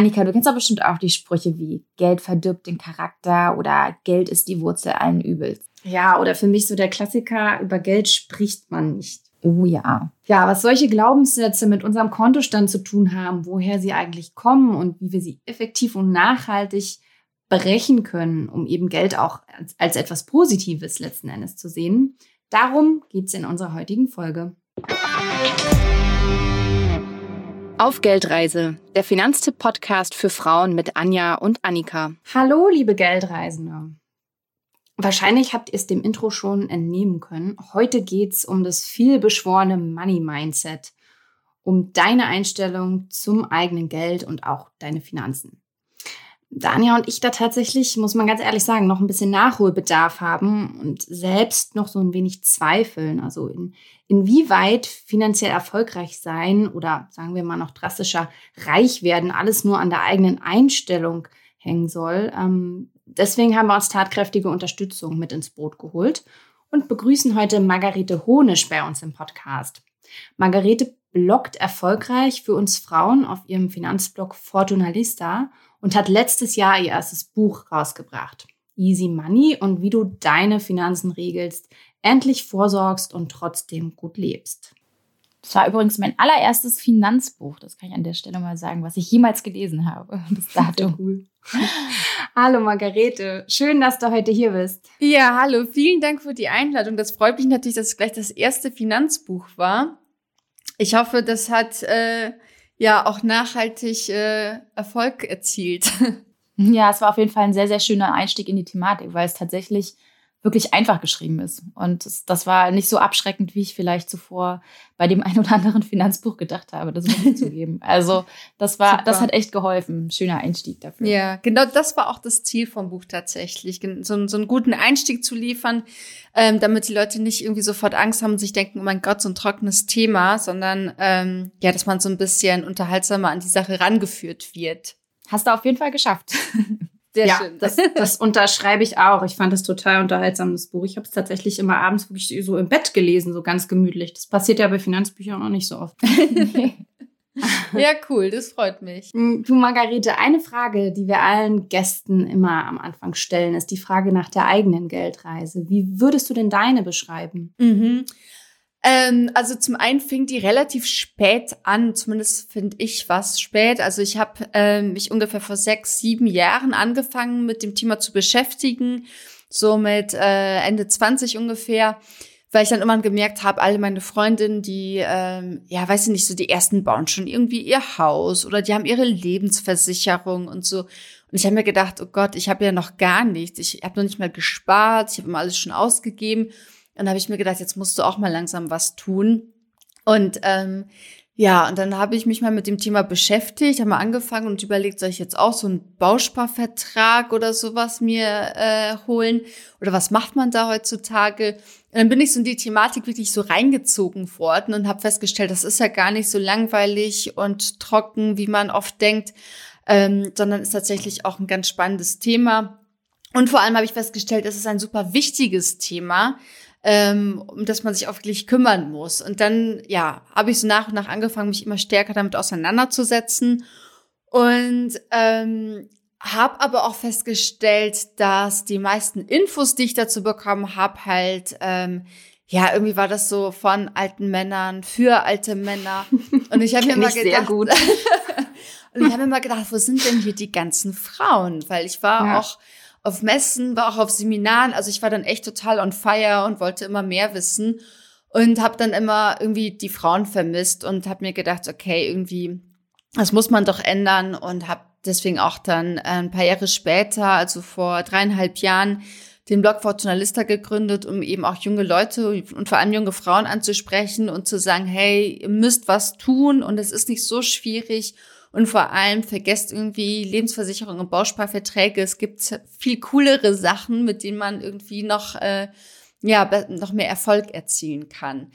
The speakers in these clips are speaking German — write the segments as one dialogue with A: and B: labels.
A: Annika, du kennst doch bestimmt auch die Sprüche wie Geld verdirbt den Charakter oder Geld ist die Wurzel allen Übels.
B: Ja, oder für mich so der Klassiker, über Geld spricht man nicht.
A: Oh ja.
B: Ja, was solche Glaubenssätze mit unserem Kontostand zu tun haben, woher sie eigentlich kommen und wie wir sie effektiv und nachhaltig brechen können, um eben Geld auch als, als etwas Positives letzten Endes zu sehen. Darum geht es in unserer heutigen Folge.
A: Auf Geldreise, der Finanztipp-Podcast für Frauen mit Anja und Annika.
B: Hallo, liebe Geldreisende. Wahrscheinlich habt ihr es dem Intro schon entnehmen können. Heute geht es um das vielbeschworene Money Mindset, um deine Einstellung zum eigenen Geld und auch deine Finanzen. Dania und ich da tatsächlich, muss man ganz ehrlich sagen, noch ein bisschen Nachholbedarf haben und selbst noch so ein wenig zweifeln. Also in, inwieweit finanziell erfolgreich sein oder sagen wir mal noch drastischer reich werden, alles nur an der eigenen Einstellung hängen soll. Ähm, deswegen haben wir uns tatkräftige Unterstützung mit ins Boot geholt und begrüßen heute Margarete Honisch bei uns im Podcast. Margarete bloggt erfolgreich für uns Frauen auf ihrem Finanzblog Fortunalista und hat letztes Jahr ihr erstes Buch rausgebracht. Easy Money und wie du deine Finanzen regelst, endlich vorsorgst und trotzdem gut lebst.
A: Das war übrigens mein allererstes Finanzbuch, das kann ich an der Stelle mal sagen, was ich jemals gelesen habe. Bis dato.
B: cool. hallo Margarete, schön, dass du heute hier bist.
C: Ja, hallo, vielen Dank für die Einladung. Das freut mich natürlich, dass es gleich das erste Finanzbuch war. Ich hoffe, das hat äh, ja auch nachhaltig äh, Erfolg erzielt.
A: Ja, es war auf jeden Fall ein sehr, sehr schöner Einstieg in die Thematik, weil es tatsächlich wirklich einfach geschrieben ist. Und das, das, war nicht so abschreckend, wie ich vielleicht zuvor bei dem ein oder anderen Finanzbuch gedacht habe, das muss ich zugeben. Also das war, Super. das hat echt geholfen. Schöner Einstieg dafür.
C: Ja, genau das war auch das Ziel vom Buch tatsächlich, so, so einen guten Einstieg zu liefern, ähm, damit die Leute nicht irgendwie sofort Angst haben und sich denken, oh mein Gott, so ein trockenes Thema, sondern ähm, ja, dass man so ein bisschen unterhaltsamer an die Sache rangeführt wird.
A: Hast du auf jeden Fall geschafft.
B: Sehr ja, schön. Das, das unterschreibe ich auch. Ich fand es total unterhaltsam, das Buch. Ich habe es tatsächlich immer abends wirklich so im Bett gelesen, so ganz gemütlich. Das passiert ja bei Finanzbüchern auch nicht so oft.
C: ja, cool, das freut mich.
B: Hm, du, Margarete, eine Frage, die wir allen Gästen immer am Anfang stellen, ist die Frage nach der eigenen Geldreise. Wie würdest du denn deine beschreiben?
C: Mhm. Ähm, also zum einen fing die relativ spät an, zumindest finde ich was spät. Also ich habe ähm, mich ungefähr vor sechs, sieben Jahren angefangen mit dem Thema zu beschäftigen, so mit äh, Ende 20 ungefähr, weil ich dann immer gemerkt habe, alle meine Freundinnen, die, ähm, ja, weiß ich nicht, so die ersten bauen schon irgendwie ihr Haus oder die haben ihre Lebensversicherung und so. Und ich habe mir gedacht, oh Gott, ich habe ja noch gar nichts. Ich habe noch nicht mal gespart, ich habe immer alles schon ausgegeben. Und da habe ich mir gedacht, jetzt musst du auch mal langsam was tun. Und ähm, ja, und dann habe ich mich mal mit dem Thema beschäftigt, habe mal angefangen und überlegt, soll ich jetzt auch so einen Bausparvertrag oder sowas mir äh, holen? Oder was macht man da heutzutage? Und dann bin ich so in die Thematik wirklich so reingezogen worden und habe festgestellt, das ist ja gar nicht so langweilig und trocken, wie man oft denkt, ähm, sondern ist tatsächlich auch ein ganz spannendes Thema. Und vor allem habe ich festgestellt, es ist ein super wichtiges Thema, ähm, um das man sich auch wirklich kümmern muss. Und dann, ja, habe ich so nach und nach angefangen, mich immer stärker damit auseinanderzusetzen und ähm, habe aber auch festgestellt, dass die meisten Infos, die ich dazu bekommen habe, halt ähm, ja, irgendwie war das so von alten Männern für alte Männer. Und ich habe mir mal gedacht, und ich habe mir mal gedacht, wo sind denn hier die ganzen Frauen? Weil ich war ja. auch auf Messen, war auch auf Seminaren. Also ich war dann echt total on fire und wollte immer mehr wissen und habe dann immer irgendwie die Frauen vermisst und habe mir gedacht, okay, irgendwie, das muss man doch ändern und habe deswegen auch dann äh, ein paar Jahre später, also vor dreieinhalb Jahren, den Blog Fortunalista gegründet, um eben auch junge Leute und vor allem junge Frauen anzusprechen und zu sagen, hey, ihr müsst was tun und es ist nicht so schwierig und vor allem vergesst irgendwie Lebensversicherung und Bausparverträge. Es gibt viel coolere Sachen, mit denen man irgendwie noch, äh, ja, noch mehr Erfolg erzielen kann.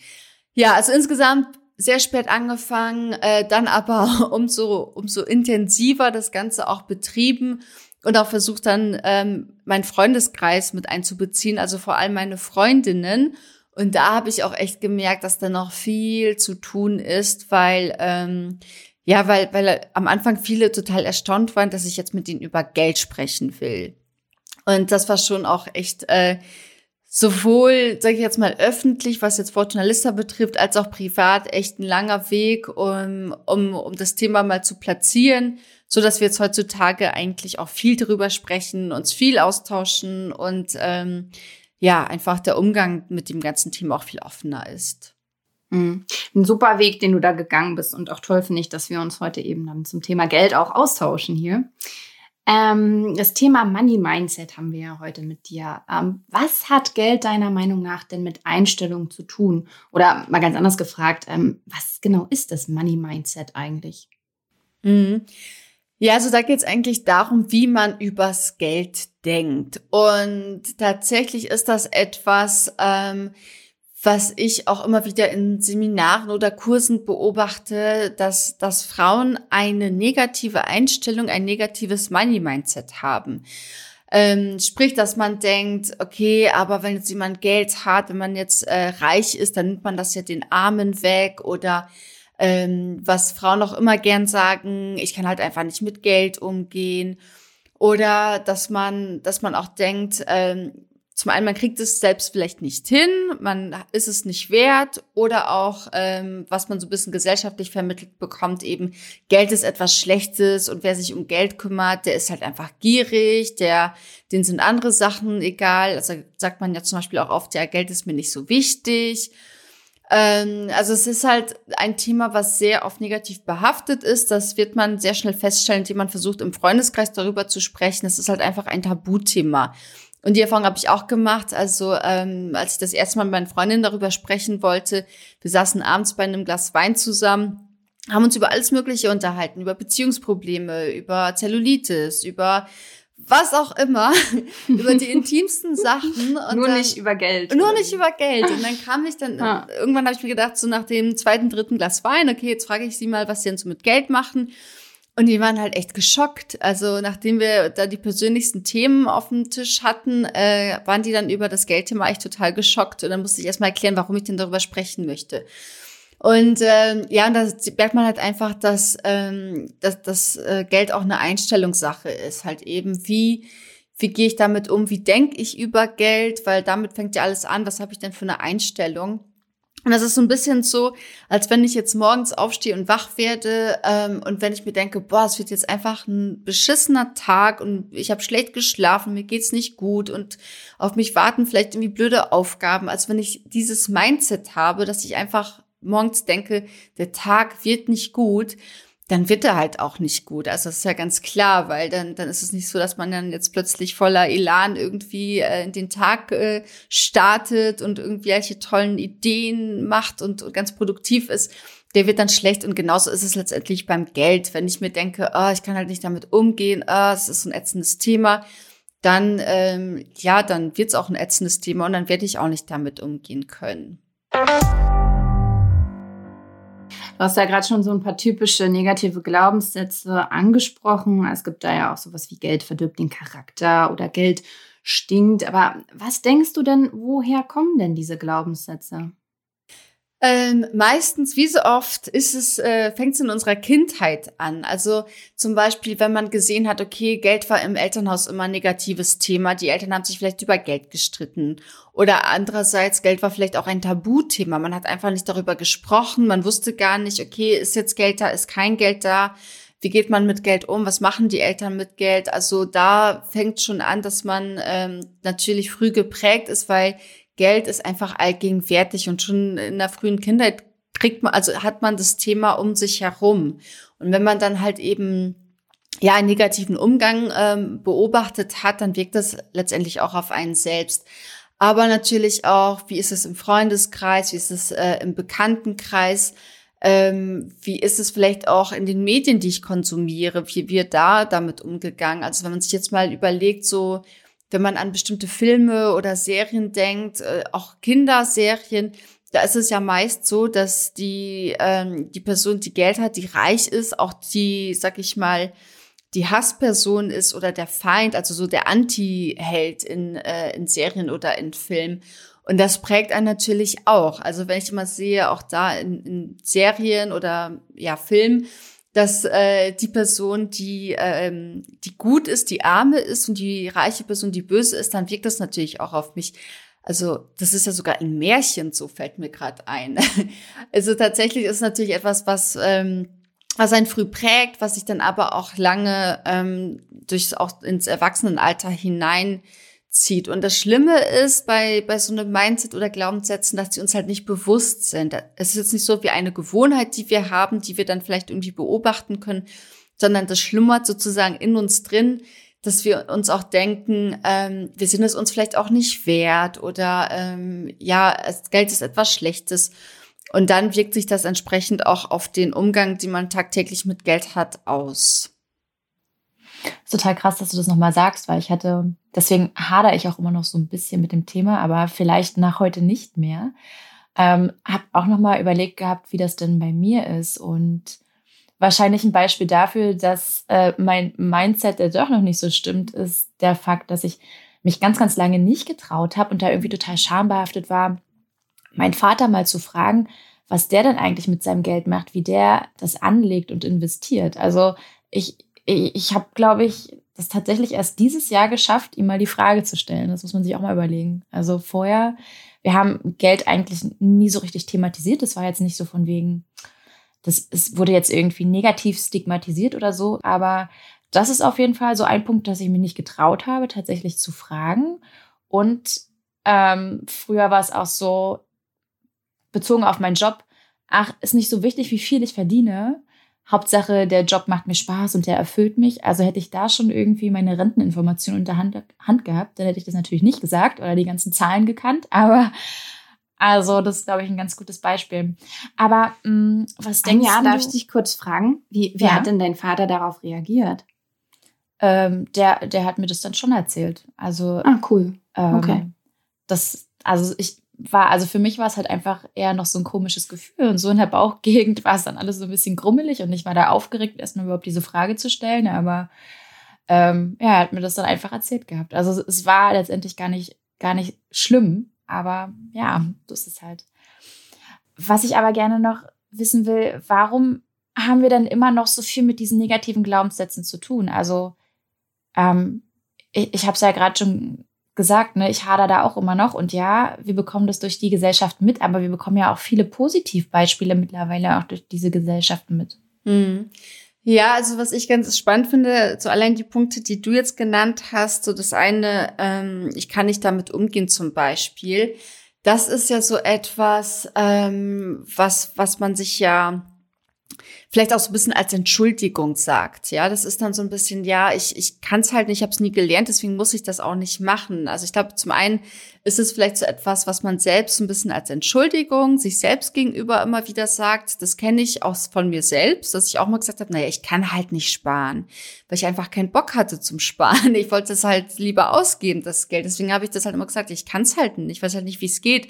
C: Ja, also insgesamt sehr spät angefangen, äh, dann aber umso, umso intensiver das Ganze auch betrieben und auch versucht dann ähm, meinen Freundeskreis mit einzubeziehen, also vor allem meine Freundinnen. Und da habe ich auch echt gemerkt, dass da noch viel zu tun ist, weil ähm, Ja, weil, weil am Anfang viele total erstaunt waren, dass ich jetzt mit ihnen über Geld sprechen will. Und das war schon auch echt äh, sowohl, sage ich jetzt mal, öffentlich, was jetzt Fortuna Lista betrifft, als auch privat echt ein langer Weg, um, um, um das Thema mal zu platzieren, so dass wir jetzt heutzutage eigentlich auch viel darüber sprechen, uns viel austauschen und ähm, ja, einfach der Umgang mit dem ganzen Thema auch viel offener ist.
B: Mhm. Ein super Weg, den du da gegangen bist und auch toll finde ich, dass wir uns heute eben dann zum Thema Geld auch austauschen hier. Ähm, das Thema Money Mindset haben wir ja heute mit dir. Ähm, was hat Geld deiner Meinung nach denn mit Einstellung zu tun? Oder mal ganz anders gefragt, ähm, was genau ist das Money Mindset eigentlich?
C: Mhm. Ja, also da geht es eigentlich darum, wie man übers Geld denkt. Und tatsächlich ist das etwas, ähm, was ich auch immer wieder in Seminaren oder Kursen beobachte, dass, dass Frauen eine negative Einstellung, ein negatives Money-Mindset haben. Ähm, sprich, dass man denkt, okay, aber wenn jetzt jemand Geld hat, wenn man jetzt äh, reich ist, dann nimmt man das ja den Armen weg oder ähm, was Frauen auch immer gern sagen, ich kann halt einfach nicht mit Geld umgehen. Oder dass man, dass man auch denkt, ähm, zum einen, man kriegt es selbst vielleicht nicht hin, man ist es nicht wert oder auch, ähm, was man so ein bisschen gesellschaftlich vermittelt bekommt, eben Geld ist etwas Schlechtes und wer sich um Geld kümmert, der ist halt einfach gierig, der, den sind andere Sachen egal. Also sagt man ja zum Beispiel auch oft, ja, Geld ist mir nicht so wichtig. Ähm, also es ist halt ein Thema, was sehr oft negativ behaftet ist. Das wird man sehr schnell feststellen, indem man versucht, im Freundeskreis darüber zu sprechen. Es ist halt einfach ein Tabuthema. Und die Erfahrung habe ich auch gemacht. Also ähm, als ich das erste Mal mit meinen Freundinnen darüber sprechen wollte, wir saßen abends bei einem Glas Wein zusammen, haben uns über alles Mögliche unterhalten, über Beziehungsprobleme, über Zellulitis, über was auch immer, über die intimsten Sachen.
B: Nur dann, nicht über Geld.
C: Nur nicht über Geld. Und dann kam ich dann, ja. irgendwann habe ich mir gedacht, so nach dem zweiten, dritten Glas Wein, okay, jetzt frage ich sie mal, was sie denn so mit Geld machen. Und die waren halt echt geschockt. Also nachdem wir da die persönlichsten Themen auf dem Tisch hatten, äh, waren die dann über das Geldthema echt total geschockt. Und dann musste ich erstmal erklären, warum ich denn darüber sprechen möchte. Und ähm, ja, und da merkt man halt einfach, dass, ähm, dass das äh, Geld auch eine Einstellungssache ist. Halt eben, wie, wie gehe ich damit um, wie denke ich über Geld, weil damit fängt ja alles an, was habe ich denn für eine Einstellung. Und das ist so ein bisschen so, als wenn ich jetzt morgens aufstehe und wach werde ähm, und wenn ich mir denke, boah, es wird jetzt einfach ein beschissener Tag und ich habe schlecht geschlafen, mir geht's nicht gut und auf mich warten vielleicht irgendwie blöde Aufgaben, als wenn ich dieses Mindset habe, dass ich einfach morgens denke, der Tag wird nicht gut, dann wird er halt auch nicht gut. Also das ist ja ganz klar, weil dann, dann ist es nicht so, dass man dann jetzt plötzlich voller Elan irgendwie äh, in den Tag äh, startet und irgendwelche tollen Ideen macht und, und ganz produktiv ist. Der wird dann schlecht und genauso ist es letztendlich beim Geld. Wenn ich mir denke, oh, ich kann halt nicht damit umgehen, oh, es ist ein ätzendes Thema, dann ähm, ja, dann wird es auch ein ätzendes Thema und dann werde ich auch nicht damit umgehen können.
B: Du hast ja gerade schon so ein paar typische negative Glaubenssätze angesprochen. Es gibt da ja auch sowas wie Geld verdirbt den Charakter oder Geld stinkt. Aber was denkst du denn, woher kommen denn diese Glaubenssätze?
C: Ähm, meistens, wie so oft, ist es, äh, fängt es in unserer Kindheit an. Also zum Beispiel, wenn man gesehen hat, okay, Geld war im Elternhaus immer ein negatives Thema, die Eltern haben sich vielleicht über Geld gestritten. Oder andererseits, Geld war vielleicht auch ein Tabuthema. Man hat einfach nicht darüber gesprochen, man wusste gar nicht, okay, ist jetzt Geld da, ist kein Geld da. Wie geht man mit Geld um? Was machen die Eltern mit Geld? Also da fängt schon an, dass man ähm, natürlich früh geprägt ist, weil Geld ist einfach allgegenwärtig und schon in der frühen Kindheit kriegt man, also hat man das Thema um sich herum. Und wenn man dann halt eben ja einen negativen Umgang ähm, beobachtet hat, dann wirkt das letztendlich auch auf einen selbst. Aber natürlich auch, wie ist es im Freundeskreis, wie ist es äh, im Bekanntenkreis, ähm, wie ist es vielleicht auch in den Medien, die ich konsumiere, wie wird da damit umgegangen? Also wenn man sich jetzt mal überlegt, so wenn man an bestimmte Filme oder Serien denkt, äh, auch Kinderserien, da ist es ja meist so, dass die, ähm, die Person, die Geld hat, die reich ist, auch die, sag ich mal, die Hassperson ist oder der Feind, also so der Anti-Held in, äh, in Serien oder in Filmen. Und das prägt einen natürlich auch. Also wenn ich immer sehe, auch da in, in Serien oder ja Filmen, dass äh, die Person, die, ähm, die gut ist, die arme ist und die reiche Person, die böse ist, dann wirkt das natürlich auch auf mich. Also das ist ja sogar ein Märchen, so fällt mir gerade ein. also tatsächlich ist natürlich etwas, was, ähm, was einen früh prägt, was sich dann aber auch lange ähm, durch auch ins Erwachsenenalter hinein zieht. Und das Schlimme ist bei, bei so einem Mindset oder Glaubenssätzen, dass die uns halt nicht bewusst sind. Es ist jetzt nicht so wie eine Gewohnheit, die wir haben, die wir dann vielleicht irgendwie beobachten können, sondern das schlummert sozusagen in uns drin, dass wir uns auch denken, ähm, wir sind es uns vielleicht auch nicht wert oder ähm, ja, Geld ist etwas Schlechtes. Und dann wirkt sich das entsprechend auch auf den Umgang, den man tagtäglich mit Geld hat, aus.
A: Total krass, dass du das nochmal sagst, weil ich hatte Deswegen hadere ich auch immer noch so ein bisschen mit dem Thema, aber vielleicht nach heute nicht mehr. Ähm, habe auch noch mal überlegt gehabt, wie das denn bei mir ist und wahrscheinlich ein Beispiel dafür, dass äh, mein Mindset, der doch noch nicht so stimmt, ist der Fakt, dass ich mich ganz, ganz lange nicht getraut habe und da irgendwie total schambehaftet war, meinen Vater mal zu fragen, was der denn eigentlich mit seinem Geld macht, wie der das anlegt und investiert. Also ich, ich, habe, glaube ich, das tatsächlich erst dieses Jahr geschafft, ihm mal die Frage zu stellen. Das muss man sich auch mal überlegen. Also vorher, wir haben Geld eigentlich nie so richtig thematisiert. Das war jetzt nicht so von wegen, das es wurde jetzt irgendwie negativ stigmatisiert oder so. Aber das ist auf jeden Fall so ein Punkt, dass ich mich nicht getraut habe, tatsächlich zu fragen. Und ähm, früher war es auch so, bezogen auf meinen Job, ach, ist nicht so wichtig, wie viel ich verdiene, Hauptsache, der Job macht mir Spaß und der erfüllt mich. Also hätte ich da schon irgendwie meine Renteninformationen unter Hand, Hand gehabt, dann hätte ich das natürlich nicht gesagt oder die ganzen Zahlen gekannt. Aber also, das ist, glaube ich, ein ganz gutes Beispiel. Aber mh, mm, was denkst
B: ja,
A: du?
B: Ja, darf ich dich kurz fragen? Wie, wie ja? hat denn dein Vater darauf reagiert?
A: Ähm, der, der hat mir das dann schon erzählt. Also.
B: Ah, cool.
A: Ähm, okay. Das, also ich, war, also für mich war es halt einfach eher noch so ein komisches Gefühl. Und so in der Bauchgegend war es dann alles so ein bisschen grummelig und ich war da aufgeregt, erstmal überhaupt diese Frage zu stellen. Aber ähm, ja, er hat mir das dann einfach erzählt gehabt. Also es war letztendlich gar nicht, gar nicht schlimm, aber ja, das ist halt. Was ich aber gerne noch wissen will, warum haben wir dann immer noch so viel mit diesen negativen Glaubenssätzen zu tun? Also ähm, ich, ich habe es ja gerade schon gesagt, ne, ich hader da auch immer noch. Und ja, wir bekommen das durch die Gesellschaft mit, aber wir bekommen ja auch viele Positivbeispiele mittlerweile auch durch diese Gesellschaften mit.
C: Mhm. Ja, also was ich ganz spannend finde, so allein die Punkte, die du jetzt genannt hast, so das eine, ähm, ich kann nicht damit umgehen zum Beispiel. Das ist ja so etwas, ähm, was, was man sich ja vielleicht auch so ein bisschen als Entschuldigung sagt. Ja, das ist dann so ein bisschen, ja, ich, ich kann es halt nicht, ich habe es nie gelernt, deswegen muss ich das auch nicht machen. Also ich glaube, zum einen ist es vielleicht so etwas, was man selbst ein bisschen als Entschuldigung sich selbst gegenüber immer wieder sagt. Das kenne ich auch von mir selbst, dass ich auch mal gesagt habe, naja, ich kann halt nicht sparen, weil ich einfach keinen Bock hatte zum Sparen. Ich wollte es halt lieber ausgeben, das Geld. Deswegen habe ich das halt immer gesagt, ich kann es halt nicht, ich weiß halt nicht, wie es geht.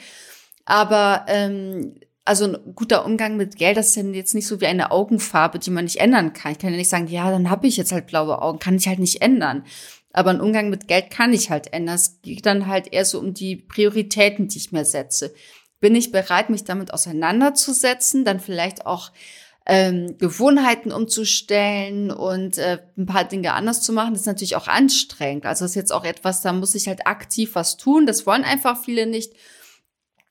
C: Aber ähm, also ein guter Umgang mit Geld, das ist ja jetzt nicht so wie eine Augenfarbe, die man nicht ändern kann. Ich kann ja nicht sagen, ja, dann habe ich jetzt halt blaue Augen, kann ich halt nicht ändern. Aber ein Umgang mit Geld kann ich halt ändern. Es geht dann halt eher so um die Prioritäten, die ich mir setze. Bin ich bereit, mich damit auseinanderzusetzen, dann vielleicht auch ähm, Gewohnheiten umzustellen und äh, ein paar Dinge anders zu machen, das ist natürlich auch anstrengend. Also das ist jetzt auch etwas, da muss ich halt aktiv was tun. Das wollen einfach viele nicht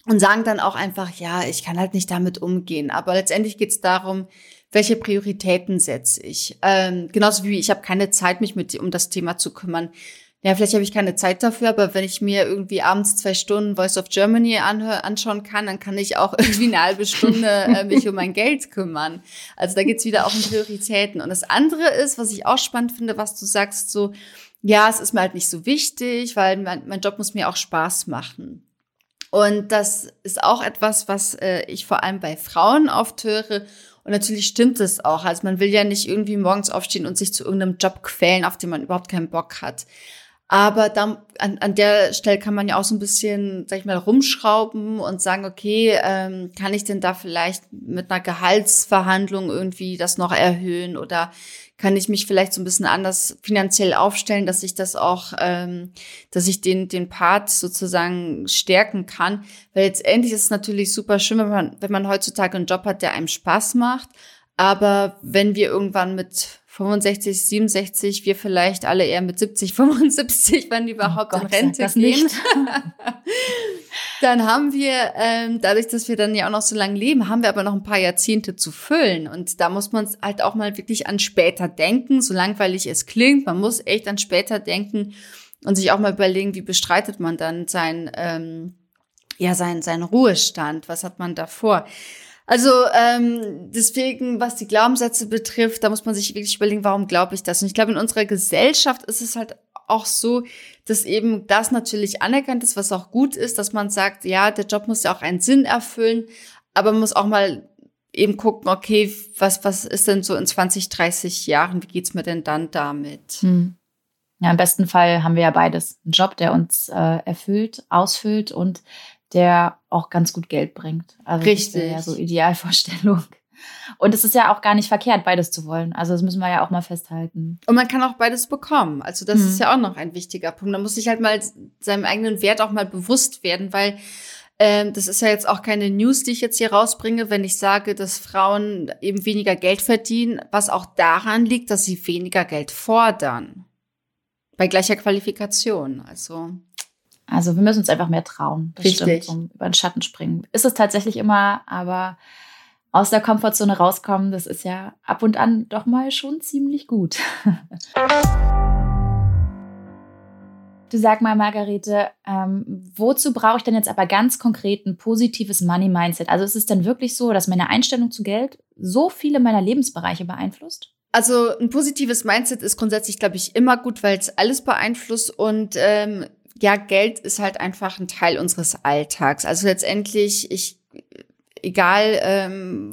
C: und sagen dann auch einfach, ja, ich kann halt nicht damit umgehen. Aber letztendlich geht es darum, welche Prioritäten setze ich. Ähm, genauso wie ich habe keine Zeit, mich mit um das Thema zu kümmern. Ja, vielleicht habe ich keine Zeit dafür, aber wenn ich mir irgendwie abends zwei Stunden Voice of Germany anschauen kann, dann kann ich auch irgendwie eine halbe Stunde äh, mich um mein Geld kümmern. Also da geht's wieder auch um Prioritäten. Und das andere ist, was ich auch spannend finde, was du sagst, so, ja, es ist mir halt nicht so wichtig, weil mein, mein Job muss mir auch Spaß machen. Und das ist auch etwas, was äh, ich vor allem bei Frauen oft höre. Und natürlich stimmt es auch. Also man will ja nicht irgendwie morgens aufstehen und sich zu irgendeinem Job quälen, auf den man überhaupt keinen Bock hat. Aber da, an, an der Stelle kann man ja auch so ein bisschen, sag ich mal, rumschrauben und sagen, okay, ähm, kann ich denn da vielleicht mit einer Gehaltsverhandlung irgendwie das noch erhöhen oder kann ich mich vielleicht so ein bisschen anders finanziell aufstellen, dass ich das auch, ähm, dass ich den, den Part sozusagen stärken kann. Weil letztendlich ist es natürlich super schön, wenn man, wenn man heutzutage einen Job hat, der einem Spaß macht. Aber wenn wir irgendwann mit 65, 67, wir vielleicht alle eher mit 70, 75, wenn überhaupt oh Gott, in Rente gehen. dann haben wir, ähm, dadurch, dass wir dann ja auch noch so lange leben, haben wir aber noch ein paar Jahrzehnte zu füllen. Und da muss man halt auch mal wirklich an später denken, so langweilig es klingt. Man muss echt an später denken und sich auch mal überlegen, wie bestreitet man dann sein, ähm, ja, sein, sein Ruhestand? Was hat man davor? Also ähm, deswegen, was die Glaubenssätze betrifft, da muss man sich wirklich überlegen, warum glaube ich das? Und ich glaube, in unserer Gesellschaft ist es halt auch so, dass eben das natürlich anerkannt ist, was auch gut ist, dass man sagt, ja, der Job muss ja auch einen Sinn erfüllen, aber man muss auch mal eben gucken, okay, was, was ist denn so in 20, 30 Jahren, wie geht's mir denn dann damit? Hm.
A: Ja, im besten Fall haben wir ja beides. Ein Job, der uns äh, erfüllt, ausfüllt und der auch ganz gut Geld bringt. Also
C: Richtig.
A: Das ja so Idealvorstellung. Und es ist ja auch gar nicht verkehrt, beides zu wollen. Also das müssen wir ja auch mal festhalten.
C: Und man kann auch beides bekommen. Also das mhm. ist ja auch noch ein wichtiger Punkt. Da muss sich halt mal seinem eigenen Wert auch mal bewusst werden, weil ähm, das ist ja jetzt auch keine News, die ich jetzt hier rausbringe, wenn ich sage, dass Frauen eben weniger Geld verdienen, was auch daran liegt, dass sie weniger Geld fordern. Bei gleicher Qualifikation. Also
A: also wir müssen uns einfach mehr trauen.
C: Das Richtig.
A: Stimmt, um über den Schatten springen. Ist es tatsächlich immer, aber aus der Komfortzone rauskommen, das ist ja ab und an doch mal schon ziemlich gut. Du sag mal, Margarete, ähm, wozu brauche ich denn jetzt aber ganz konkret ein positives Money-Mindset? Also ist es denn wirklich so, dass meine Einstellung zu Geld so viele meiner Lebensbereiche beeinflusst?
C: Also ein positives Mindset ist grundsätzlich, glaube ich, immer gut, weil es alles beeinflusst und ähm, ja, Geld ist halt einfach ein Teil unseres Alltags. Also letztendlich, ich, egal ähm,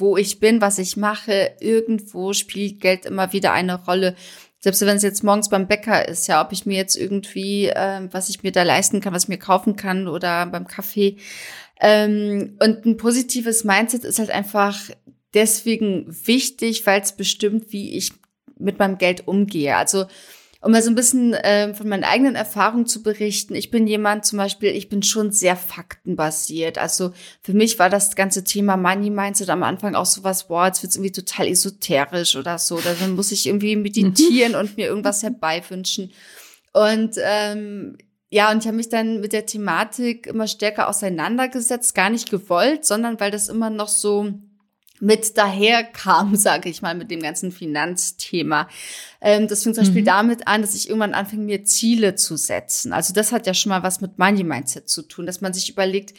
C: wo ich bin, was ich mache, irgendwo spielt Geld immer wieder eine Rolle. Selbst wenn es jetzt morgens beim Bäcker ist, ja, ob ich mir jetzt irgendwie, ähm, was ich mir da leisten kann, was ich mir kaufen kann oder beim Kaffee. Ähm, und ein positives Mindset ist halt einfach deswegen wichtig, weil es bestimmt, wie ich mit meinem Geld umgehe. Also um mal so ein bisschen äh, von meinen eigenen Erfahrungen zu berichten. Ich bin jemand zum Beispiel, ich bin schon sehr faktenbasiert. Also für mich war das ganze Thema Money Mindset am Anfang auch sowas, boah, jetzt wird's irgendwie total esoterisch oder so. Dann muss ich irgendwie meditieren und mir irgendwas herbeiwünschen. Und ähm, ja, und ich habe mich dann mit der Thematik immer stärker auseinandergesetzt, gar nicht gewollt, sondern weil das immer noch so mit daher kam, sage ich mal, mit dem ganzen Finanzthema. Ähm, das fing zum Beispiel mhm. damit an, dass ich irgendwann anfing, mir Ziele zu setzen. Also das hat ja schon mal was mit Money Mindset zu tun, dass man sich überlegt,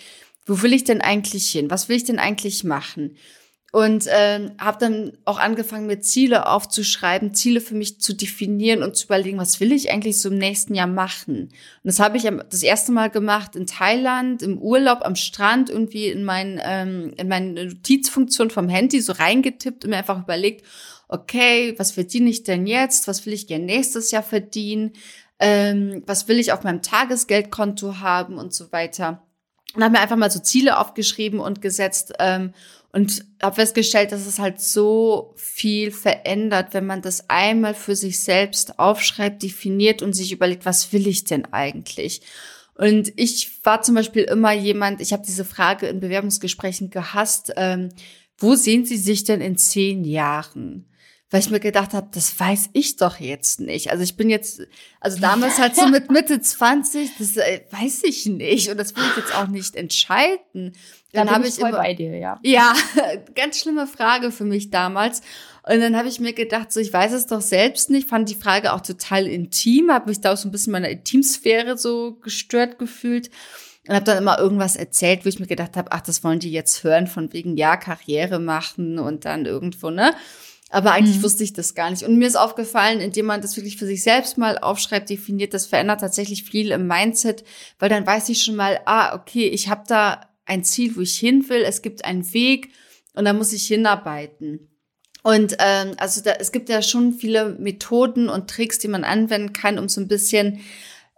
C: wo will ich denn eigentlich hin? Was will ich denn eigentlich machen? Und ähm, habe dann auch angefangen, mir Ziele aufzuschreiben, Ziele für mich zu definieren und zu überlegen, was will ich eigentlich so im nächsten Jahr machen. Und das habe ich das erste Mal gemacht in Thailand, im Urlaub am Strand, irgendwie in, mein, ähm, in meine Notizfunktion vom Handy so reingetippt und mir einfach überlegt, okay, was verdiene ich denn jetzt? Was will ich gerne nächstes Jahr verdienen? Ähm, was will ich auf meinem Tagesgeldkonto haben und so weiter. Und habe mir einfach mal so Ziele aufgeschrieben und gesetzt ähm, und habe festgestellt, dass es halt so viel verändert, wenn man das einmal für sich selbst aufschreibt, definiert und sich überlegt, was will ich denn eigentlich? Und ich war zum Beispiel immer jemand, ich habe diese Frage in Bewerbungsgesprächen gehasst, ähm, wo sehen Sie sich denn in zehn Jahren? Weil ich mir gedacht habe, das weiß ich doch jetzt nicht. Also ich bin jetzt, also damals halt so mit Mitte 20, das äh, weiß ich nicht und das will ich jetzt auch nicht entscheiden.
A: Dann habe ich voll immer, bei dir, ja.
C: Ja, ganz schlimme Frage für mich damals. Und dann habe ich mir gedacht, so ich weiß es doch selbst nicht, fand die Frage auch total intim, habe mich da auch so ein bisschen meiner Intimsphäre so gestört gefühlt und habe dann immer irgendwas erzählt, wo ich mir gedacht habe, ach, das wollen die jetzt hören von wegen ja Karriere machen und dann irgendwo, ne? Aber eigentlich mhm. wusste ich das gar nicht. Und mir ist aufgefallen, indem man das wirklich für sich selbst mal aufschreibt, definiert, das verändert tatsächlich viel im Mindset, weil dann weiß ich schon mal, ah, okay, ich habe da ein Ziel, wo ich hin will, es gibt einen Weg und da muss ich hinarbeiten. Und ähm, also da, es gibt ja schon viele Methoden und Tricks, die man anwenden kann, um so ein bisschen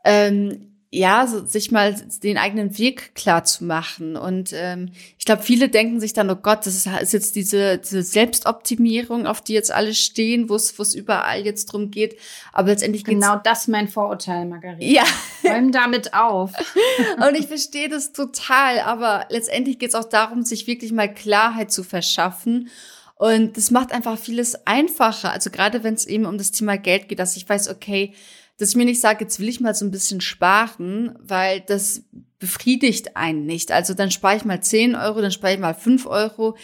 C: ähm, ja, so, sich mal den eigenen Weg klar zu machen. Und ähm, ich glaube, viele denken sich dann, oh Gott, das ist, ist jetzt diese, diese Selbstoptimierung, auf die jetzt alle stehen, wo es wo es überall jetzt drum geht. Aber letztendlich
B: geht's Genau das mein Vorurteil, Margarete.
C: Ja.
B: Räum damit auf.
C: Und ich verstehe das total, aber letztendlich geht es auch darum, sich wirklich mal Klarheit zu verschaffen Und das macht einfach vieles einfacher. Also gerade wenn es eben um das Thema Geld geht, dass ich weiß, okay, dass ich mir nicht sage, jetzt will ich mal so ein bisschen sparen, weil das befriedigt einen nicht. Also dann spare ich mal 10 Euro, dann spare ich mal 5 Euro.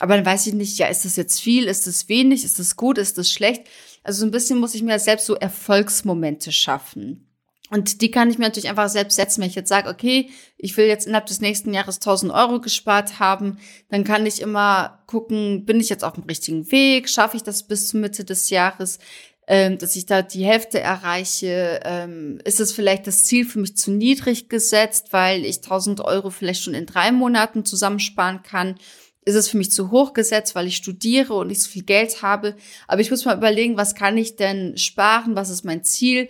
C: Aber dann weiß ich nicht, ja, ist das jetzt viel, ist das wenig, ist das gut, ist das schlecht? Also so ein bisschen muss ich mir selbst so Erfolgsmomente schaffen. Und die kann ich mir natürlich einfach selbst setzen, wenn ich jetzt sage, okay, ich will jetzt innerhalb des nächsten Jahres 1000 Euro gespart haben, dann kann ich immer gucken, bin ich jetzt auf dem richtigen Weg, schaffe ich das bis zur Mitte des Jahres, ähm, dass ich da die Hälfte erreiche, ähm, ist es vielleicht das Ziel für mich zu niedrig gesetzt, weil ich 1000 Euro vielleicht schon in drei Monaten zusammensparen kann ist es für mich zu hoch gesetzt, weil ich studiere und nicht so viel Geld habe. Aber ich muss mal überlegen, was kann ich denn sparen? Was ist mein Ziel?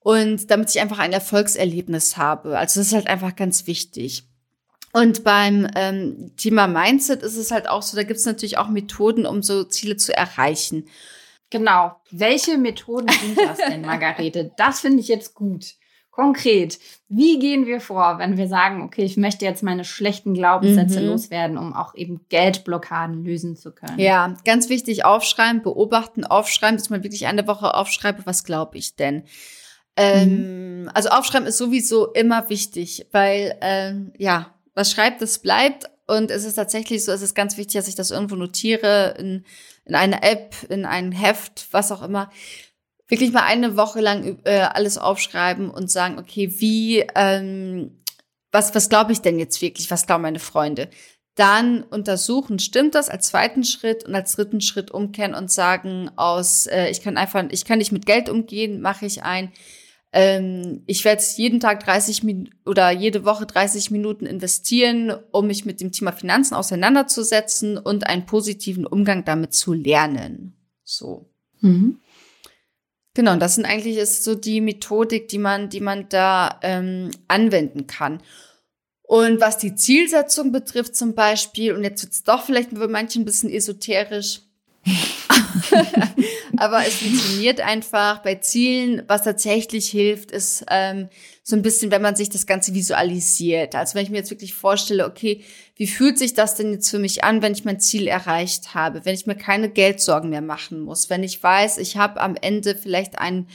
C: Und damit ich einfach ein Erfolgserlebnis habe. Also das ist halt einfach ganz wichtig. Und beim ähm, Thema Mindset ist es halt auch so, da gibt es natürlich auch Methoden, um so Ziele zu erreichen.
B: Genau. Welche Methoden sind das denn, Margarete? Das finde ich jetzt gut. Konkret, wie gehen wir vor, wenn wir sagen, okay, ich möchte jetzt meine schlechten Glaubenssätze mhm. loswerden, um auch eben Geldblockaden lösen zu können?
C: Ja, ganz wichtig, aufschreiben, beobachten, aufschreiben, dass man wirklich eine Woche aufschreibe, was glaube ich denn? Ähm, mhm. Also aufschreiben ist sowieso immer wichtig, weil ähm, ja, was schreibt, das bleibt. Und es ist tatsächlich so, es ist ganz wichtig, dass ich das irgendwo notiere, in, in einer App, in ein Heft, was auch immer wirklich mal eine Woche lang äh, alles aufschreiben und sagen, okay, wie, ähm, was, was glaube ich denn jetzt wirklich? Was glauben meine Freunde? Dann untersuchen, stimmt das als zweiten Schritt und als dritten Schritt umkehren und sagen, aus, äh, ich kann einfach, ich kann nicht mit Geld umgehen, mache ich ein. Ähm, ich werde jeden Tag 30 Minuten oder jede Woche 30 Minuten investieren, um mich mit dem Thema Finanzen auseinanderzusetzen und einen positiven Umgang damit zu lernen. So. Mhm. Genau, das sind eigentlich ist so die Methodik, die man, die man da ähm, anwenden kann. Und was die Zielsetzung betrifft zum Beispiel, und jetzt wird es doch vielleicht für manche ein bisschen esoterisch, aber es funktioniert einfach bei Zielen. Was tatsächlich hilft, ist ähm, so ein bisschen, wenn man sich das Ganze visualisiert. Also wenn ich mir jetzt wirklich vorstelle, okay, wie fühlt sich das denn jetzt für mich an, wenn ich mein Ziel erreicht habe, wenn ich mir keine Geldsorgen mehr machen muss, wenn ich weiß, ich habe am Ende vielleicht ein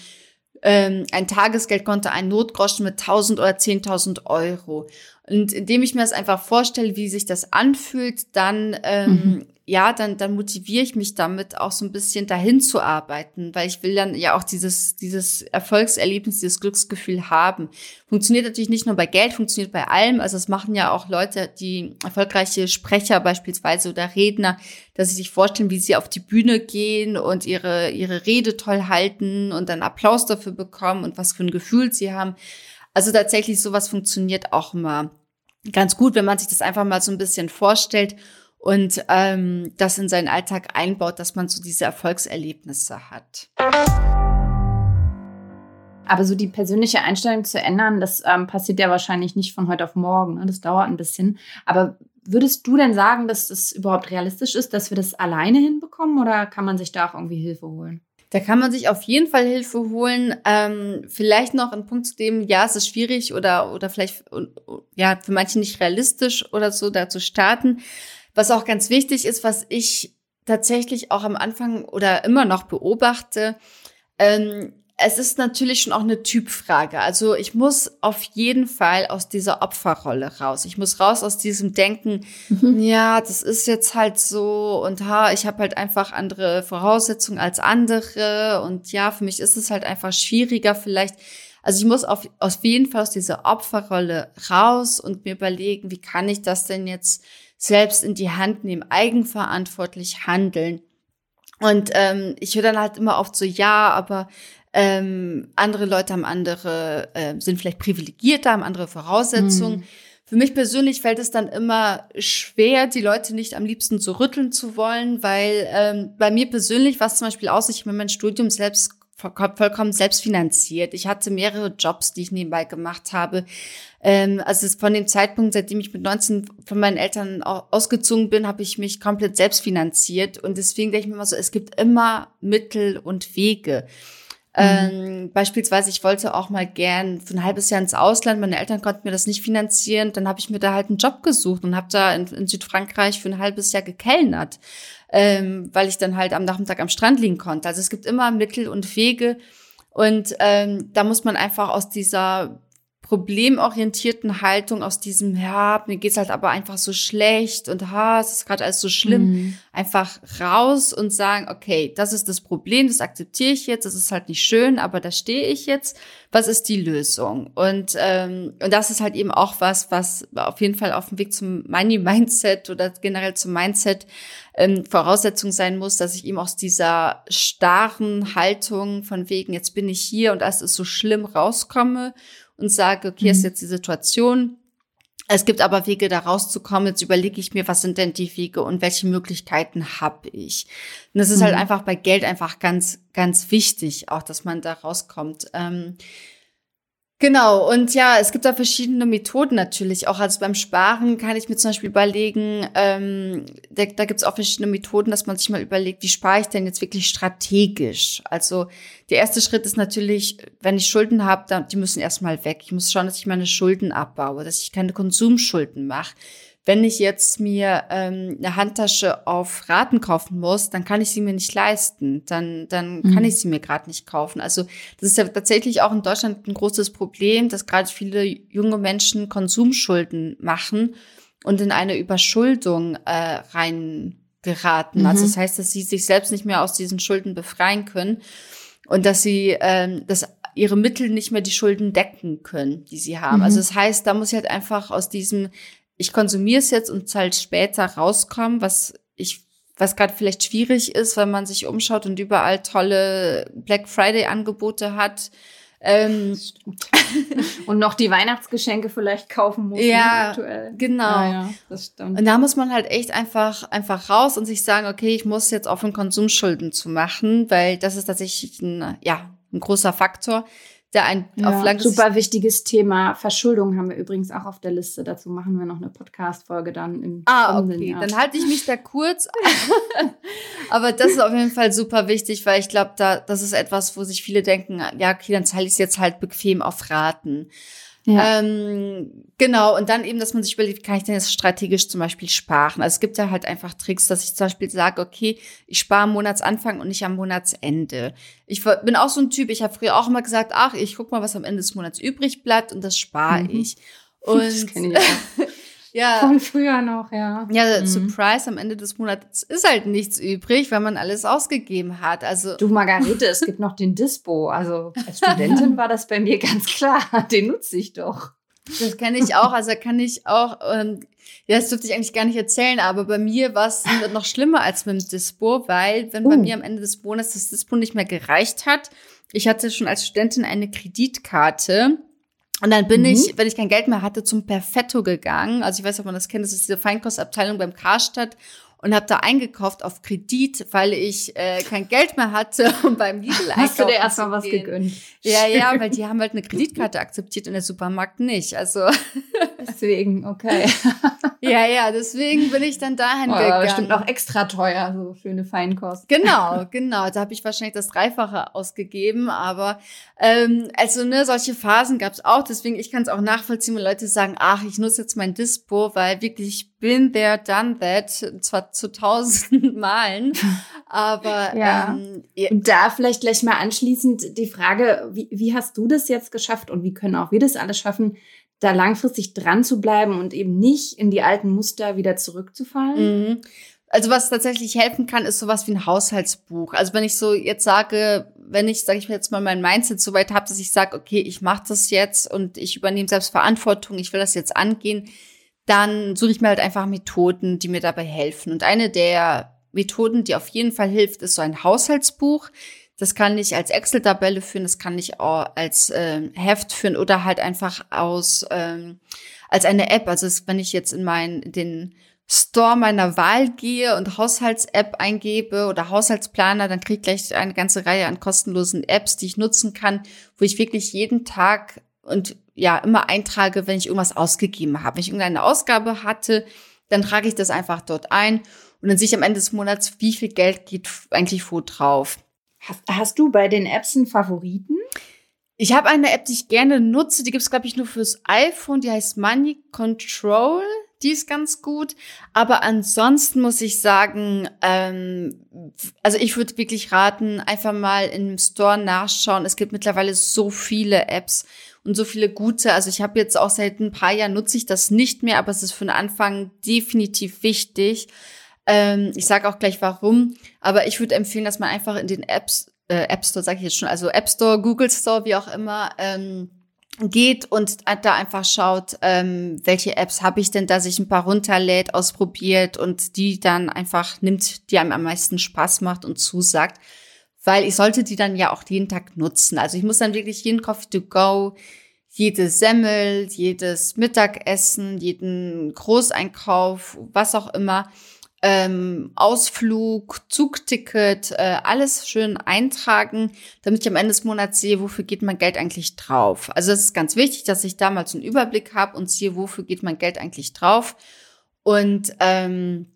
C: ähm, ein Tagesgeldkonto, ein Notgroschen mit 1000 oder 10.000 Euro. Und indem ich mir das einfach vorstelle, wie sich das anfühlt, dann ähm, mhm ja, dann, dann motiviere ich mich damit auch so ein bisschen dahin zu arbeiten, weil ich will dann ja auch dieses, dieses Erfolgserlebnis, dieses Glücksgefühl haben. Funktioniert natürlich nicht nur bei Geld, funktioniert bei allem. Also es machen ja auch Leute, die erfolgreiche Sprecher beispielsweise oder Redner, dass sie sich vorstellen, wie sie auf die Bühne gehen und ihre, ihre Rede toll halten und dann Applaus dafür bekommen und was für ein Gefühl sie haben. Also tatsächlich sowas funktioniert auch immer ganz gut, wenn man sich das einfach mal so ein bisschen vorstellt und ähm, das in seinen Alltag einbaut, dass man so diese Erfolgserlebnisse hat.
B: Aber so die persönliche Einstellung zu ändern, das ähm, passiert ja wahrscheinlich nicht von heute auf morgen. Ne? Das dauert ein bisschen. Aber würdest du denn sagen, dass es überhaupt realistisch ist, dass wir das alleine hinbekommen oder kann man sich da auch irgendwie Hilfe holen?
C: Da kann man sich auf jeden Fall Hilfe holen. Ähm, vielleicht noch ein Punkt zu dem, ja, es ist schwierig oder, oder vielleicht, ja, für manche nicht realistisch oder so, da zu starten. Was auch ganz wichtig ist, was ich tatsächlich auch am Anfang oder immer noch beobachte, ähm, es ist natürlich schon auch eine Typfrage. Also ich muss auf jeden Fall aus dieser Opferrolle raus. Ich muss raus aus diesem Denken, mhm. ja, das ist jetzt halt so und ha, ich habe halt einfach andere Voraussetzungen als andere und ja, für mich ist es halt einfach schwieriger vielleicht. Also ich muss auf, auf jeden Fall aus dieser Opferrolle raus und mir überlegen, wie kann ich das denn jetzt selbst in die Hand nehmen, eigenverantwortlich handeln. Und ähm, ich höre dann halt immer oft so, ja, aber ähm, andere Leute haben andere, äh, sind vielleicht privilegierter, haben andere Voraussetzungen. Mhm. Für mich persönlich fällt es dann immer schwer, die Leute nicht am liebsten so rütteln zu wollen, weil ähm, bei mir persönlich war es zum Beispiel aus, ich habe mein Studium selbst vollkommen selbst finanziert. Ich hatte mehrere Jobs, die ich nebenbei gemacht habe. Ähm, also von dem Zeitpunkt, seitdem ich mit 19 von meinen Eltern ausgezogen bin, habe ich mich komplett selbst finanziert. Und deswegen denke ich mir immer so, es gibt immer Mittel und Wege. Ähm, beispielsweise, ich wollte auch mal gern für ein halbes Jahr ins Ausland. Meine Eltern konnten mir das nicht finanzieren. Dann habe ich mir da halt einen Job gesucht und habe da in, in, Südfrankreich für ein halbes Jahr gekellnert, ähm, weil ich dann halt am Nachmittag am Strand liegen konnte. Also es gibt immer Mittel und Wege. Und ähm, da muss man einfach aus dieser problemorientierten Haltung, aus diesem, ja, mir geht's halt aber einfach so schlecht und ha, es ist gerade alles so schlimm, mhm. einfach raus und sagen, okay, das ist das Problem, das akzeptiere ich jetzt, das ist halt nicht schön, aber da stehe ich jetzt. Was ist die Lösung? Und, ähm, und das ist halt eben auch was, was auf jeden Fall auf dem Weg zum Money-Mindset oder generell zum Mindset ähm, Voraussetzung sein muss, dass ich eben aus dieser starren Haltung von wegen, jetzt bin ich hier und das ist so schlimm rauskomme und sage, okay, mhm. ist jetzt die Situation. Es gibt aber Wege, da rauszukommen. Jetzt überlege ich mir, was sind denn die Wege und welche Möglichkeiten habe ich. Und das ist halt mhm. halt einfach bei Geld einfach ganz, ganz wichtig, auch dass man da rauskommt. Ähm, Genau, und ja, es gibt da verschiedene Methoden natürlich. Auch also beim Sparen kann ich mir zum Beispiel überlegen, ähm, da, da gibt es auch verschiedene Methoden, dass man sich mal überlegt, wie spare ich denn jetzt wirklich strategisch? Also der erste Schritt ist natürlich, wenn ich Schulden habe, die müssen erstmal weg. Ich muss schauen, dass ich meine Schulden abbaue, dass ich keine Konsumschulden mache wenn ich jetzt mir ähm, eine Handtasche auf Raten kaufen muss, dann kann ich sie mir nicht leisten. Dann, dann mhm. kann ich sie mir gerade nicht kaufen. Also das ist ja tatsächlich auch in Deutschland ein großes Problem, dass gerade viele junge Menschen Konsumschulden machen und in eine Überschuldung äh, reingeraten. Also mhm. Also das heißt, dass sie sich selbst nicht mehr aus diesen Schulden befreien können und dass sie ähm, dass ihre Mittel nicht mehr die Schulden decken können, die sie haben. Also mhm. Also das heißt, da muss ich halt einfach aus diesem ich konsumiere es jetzt und halt später rauskommen, was ich was gerade vielleicht schwierig ist, weil man sich umschaut und überall tolle Black Friday Angebote hat. Ähm,
B: und noch die Weihnachtsgeschenke vielleicht kaufen muss.
C: Ja, aktuell. genau. Ah, ja, das stimmt. Und da muss man halt echt einfach, einfach raus und sich sagen, okay, ich muss jetzt aufhören, Konsumschulden zu machen, weil das ist tatsächlich ein, ja, ein großer Faktor der ein
B: ja, auf lang super wichtiges Thema. Verschuldung haben wir übrigens auch auf der Liste. Dazu machen wir noch eine Podcast-Folge dann im
C: Ah, okay. Jahr. Dann halte ich mich da kurz. Aber das ist auf jeden Fall super wichtig, weil ich glaube, da, das ist etwas, wo sich viele denken, ja, okay, dann zahle ich es jetzt halt bequem auf Raten. Ja. Ähm, genau, und dann eben, dass man sich überlegt, kann ich denn jetzt strategisch zum Beispiel sparen? Also es gibt ja halt einfach Tricks, dass ich zum Beispiel sage, okay, ich spare am Monatsanfang und nicht am Monatsende. Ich bin auch so ein Typ, ich habe früher auch immer gesagt, ach, ich guck mal, was am Ende des Monats übrig bleibt und das spare mhm. ich. Und das kenne ich auch.
B: Ja. Von früher noch, ja.
C: Ja, mhm. Surprise, am Ende des Monats ist halt nichts übrig, weil man alles ausgegeben hat. Also
B: du, Margarete, es gibt noch den Dispo. Also als Studentin war das bei mir ganz klar. Den nutze ich doch.
C: Das kenne ich auch. Also kann ich auch, ähm, ja, das dürfte ich eigentlich gar nicht erzählen, aber bei mir war es noch schlimmer als mit dem Dispo, weil wenn uh. bei mir am Ende des Monats das Dispo nicht mehr gereicht hat, ich hatte schon als Studentin eine Kreditkarte und dann bin mhm. ich, wenn ich kein Geld mehr hatte, zum Perfetto gegangen. Also ich weiß nicht, ob man das kennt, das ist diese Feinkostabteilung beim Karstadt und habe da eingekauft auf Kredit, weil ich äh, kein Geld mehr hatte, um beim Lidl
B: Hast du dir erstmal was gegönnt?
C: Ja, ja, weil die haben halt eine Kreditkarte akzeptiert und der Supermarkt nicht. Also
B: deswegen, okay.
C: ja, ja, deswegen bin ich dann dahin oh, gegangen. Aber
B: bestimmt auch extra teuer, so schöne Feinkost.
C: Genau, genau. Da habe ich wahrscheinlich das Dreifache ausgegeben, aber ähm, also ne, solche Phasen gab es auch. Deswegen ich kann es auch nachvollziehen, wenn Leute sagen, ach, ich nutze jetzt mein Dispo, weil wirklich bin there, done that, zwar zu tausend Malen, aber
B: ja. Ähm. Da vielleicht gleich mal anschließend die Frage, wie, wie hast du das jetzt geschafft und wie können auch wir das alles schaffen, da langfristig dran zu bleiben und eben nicht in die alten Muster wieder zurückzufallen?
C: Mhm. Also was tatsächlich helfen kann, ist sowas wie ein Haushaltsbuch. Also wenn ich so jetzt sage, wenn ich, sage ich mir jetzt mal, mein Mindset so weit habe, dass ich sage, okay, ich mache das jetzt und ich übernehme selbst Verantwortung, ich will das jetzt angehen, dann suche ich mir halt einfach Methoden, die mir dabei helfen. Und eine der Methoden, die auf jeden Fall hilft, ist so ein Haushaltsbuch. Das kann ich als Excel-Tabelle führen, das kann ich auch als äh, Heft führen oder halt einfach aus ähm, als eine App. Also wenn ich jetzt in meinen den Store meiner Wahl gehe und Haushalts-App eingebe oder Haushaltsplaner, dann kriege ich gleich eine ganze Reihe an kostenlosen Apps, die ich nutzen kann, wo ich wirklich jeden Tag und ja immer eintrage, wenn ich irgendwas ausgegeben habe. Wenn ich irgendeine Ausgabe hatte, dann trage ich das einfach dort ein und dann sehe ich am Ende des Monats, wie viel Geld geht eigentlich wo drauf.
B: Hast, hast du bei den Apps einen Favoriten?
C: Ich habe eine App, die ich gerne nutze, die gibt's es, glaube ich, nur fürs iPhone, die heißt Money Control. Die ist ganz gut. Aber ansonsten muss ich sagen, ähm, also ich würde wirklich raten, einfach mal im Store nachschauen. Es gibt mittlerweile so viele Apps und so viele gute. Also ich habe jetzt auch seit ein paar Jahren nutze ich das nicht mehr, aber es ist für den Anfang definitiv wichtig. Ähm, ich sage auch gleich warum, aber ich würde empfehlen, dass man einfach in den Apps, äh, App Store, sage ich jetzt schon, also App Store, Google Store, wie auch immer, ähm, geht und da einfach schaut, ähm, welche Apps habe ich denn, dass ich ein paar runterlädt, ausprobiert und die dann einfach nimmt, die einem am meisten Spaß macht und zusagt, weil ich sollte die dann ja auch jeden Tag nutzen. Also ich muss dann wirklich jeden Coffee to go, jede Semmel, jedes Mittagessen, jeden Großeinkauf, was auch immer, ähm, Ausflug, Zugticket, äh, alles schön eintragen, damit ich am Ende des Monats sehe, wofür geht mein Geld eigentlich drauf. Also es ist ganz wichtig, dass ich da mal so einen Überblick habe und sehe, wofür geht mein Geld eigentlich drauf. Und ähm,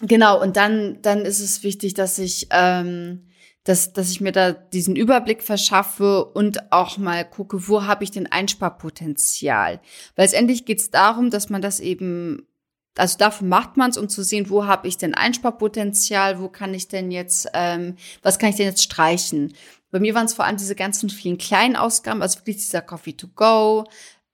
C: genau, und dann, dann ist es wichtig, dass ich, ähm, dass, dass ich mir da diesen Überblick verschaffe und auch mal gucke, wo habe ich denn Einsparpotenzial. Weil letztendlich geht es darum, dass man das eben also dafür macht man es, um zu sehen, wo habe ich denn Einsparpotenzial, wo kann ich denn jetzt, ähm, was kann ich denn jetzt streichen? Bei mir waren es vor allem diese ganzen vielen kleinen Ausgaben, also wirklich dieser Coffee to go,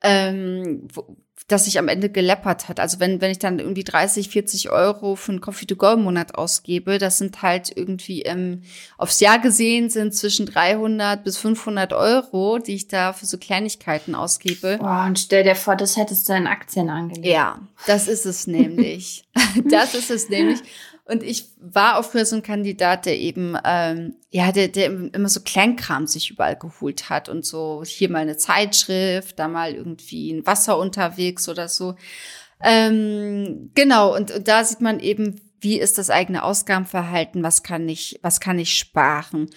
C: ähm, wo, das sich am Ende geleppert hat. Also wenn, wenn ich dann irgendwie 30, 40 Euro für einen Coffee to go im Monat ausgebe, das sind halt irgendwie ähm, aufs Jahr gesehen sind zwischen 300 bis 500 Euro, die ich da für so Kleinigkeiten ausgebe.
B: Boah, und stell dir vor, das hättest du in Aktien angelegt.
C: Ja, das ist es nämlich. das ist es nämlich. Und ich war auch früher so ein Kandidat, der eben, ähm, ja, der, der immer so Kleinkram sich überall geholt hat und so hier mal eine Zeitschrift, da mal irgendwie ein Wasser unterwegs oder so. Ähm, genau, und, und da sieht man eben, wie ist das eigene Ausgabenverhalten, was kann ich, was kann ich sparen.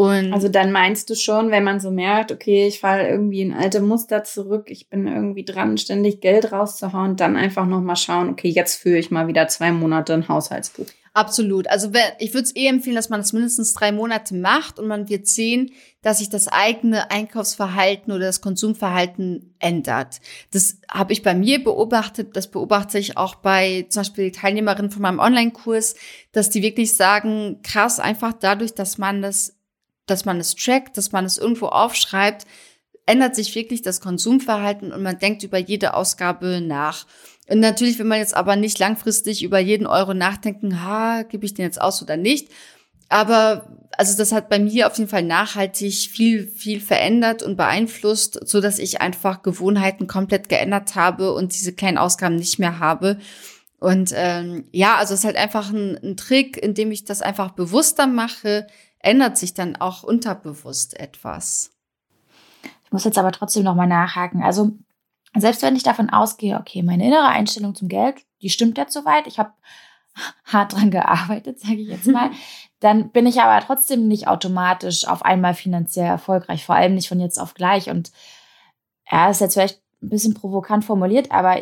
B: Und also dann meinst du schon, wenn man so merkt, okay, ich falle irgendwie in alte Muster zurück, ich bin irgendwie dran, ständig Geld rauszuhauen, dann einfach nochmal schauen, okay, jetzt führe ich mal wieder zwei Monate ein Haushaltsbuch.
C: Absolut. Also ich würde es eh empfehlen, dass man das mindestens drei Monate macht und man wird sehen, dass sich das eigene Einkaufsverhalten oder das Konsumverhalten ändert. Das habe ich bei mir beobachtet, das beobachte ich auch bei zum Beispiel Teilnehmerinnen von meinem Online-Kurs, dass die wirklich sagen, krass, einfach dadurch, dass man das dass man es trackt, dass man es irgendwo aufschreibt, ändert sich wirklich das Konsumverhalten und man denkt über jede Ausgabe nach. Und natürlich will man jetzt aber nicht langfristig über jeden Euro nachdenken, ha, gebe ich den jetzt aus oder nicht. Aber also das hat bei mir auf jeden Fall nachhaltig viel, viel verändert und beeinflusst, so dass ich einfach Gewohnheiten komplett geändert habe und diese kleinen Ausgaben nicht mehr habe. Und ähm, ja, also es ist halt einfach ein, ein Trick, in dem ich das einfach bewusster mache, ändert sich dann auch unterbewusst etwas.
A: Ich muss jetzt aber trotzdem noch mal nachhaken. Also selbst wenn ich davon ausgehe, okay, meine innere Einstellung zum Geld, die stimmt jetzt soweit, ich habe hart dran gearbeitet, sage ich jetzt mal, dann bin ich aber trotzdem nicht automatisch auf einmal finanziell erfolgreich, vor allem nicht von jetzt auf gleich. Und ja, ist jetzt vielleicht ein bisschen provokant formuliert, aber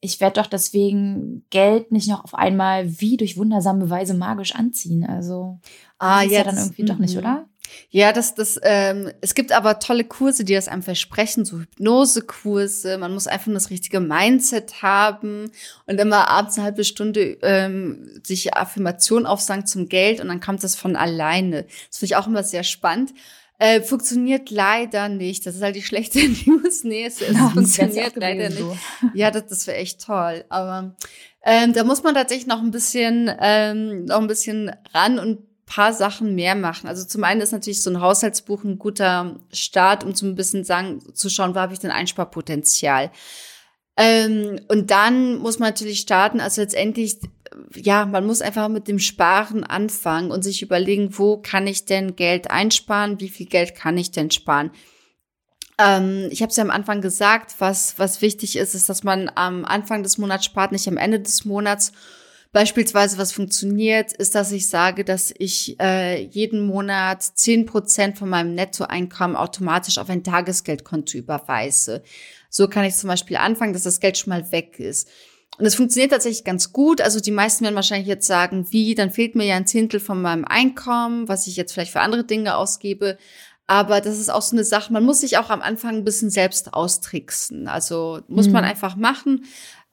A: ich werde doch deswegen Geld nicht noch auf einmal wie durch wundersame Weise magisch anziehen. Also
C: ah, ist
A: ja dann irgendwie doch nicht, mhm. oder?
C: Ja, das, das, ähm, es gibt aber tolle Kurse, die das einem versprechen, so Hypnosekurse. Man muss einfach nur das richtige Mindset haben und immer abends eine halbe Stunde ähm, sich Affirmation aufsagen zum Geld und dann kommt das von alleine. Das finde ich auch immer sehr spannend. Äh, funktioniert leider nicht. Das ist halt die schlechte News. Nee, es, es ja, funktioniert leider nicht. So. Ja, das, das wäre echt toll. Aber ähm, da muss man tatsächlich noch ein bisschen, ähm, noch ein bisschen ran und paar Sachen mehr machen. Also zum einen ist natürlich so ein Haushaltsbuch ein guter Start, um so ein bisschen sagen, zu schauen, wo habe ich denn Einsparpotenzial. Ähm, und dann muss man natürlich starten, also letztendlich ja, man muss einfach mit dem Sparen anfangen und sich überlegen, wo kann ich denn Geld einsparen, wie viel Geld kann ich denn sparen. Ähm, ich habe es ja am Anfang gesagt, was, was wichtig ist, ist, dass man am Anfang des Monats spart, nicht am Ende des Monats. Beispielsweise, was funktioniert, ist, dass ich sage, dass ich äh, jeden Monat zehn Prozent von meinem Nettoeinkommen automatisch auf ein Tagesgeldkonto überweise. So kann ich zum Beispiel anfangen, dass das Geld schon mal weg ist. Und es funktioniert tatsächlich ganz gut. Also die meisten werden wahrscheinlich jetzt sagen, wie, dann fehlt mir ja ein Zehntel von meinem Einkommen, was ich jetzt vielleicht für andere Dinge ausgebe. Aber das ist auch so eine Sache, man muss sich auch am Anfang ein bisschen selbst austricksen. Also muss mhm. man einfach machen.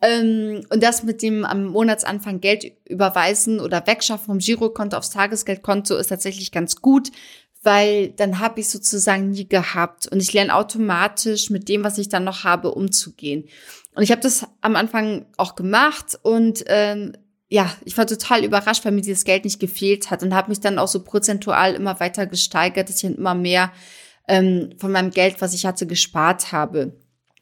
C: Ähm, und das mit dem am Monatsanfang Geld überweisen oder wegschaffen vom Girokonto aufs Tagesgeldkonto ist tatsächlich ganz gut, weil dann habe ich sozusagen nie gehabt und ich lerne automatisch mit dem, was ich dann noch habe, umzugehen. Und ich habe das am Anfang auch gemacht und ähm, ja, ich war total überrascht, weil mir dieses Geld nicht gefehlt hat und habe mich dann auch so prozentual immer weiter gesteigert, dass ich immer mehr ähm, von meinem Geld, was ich hatte, gespart habe.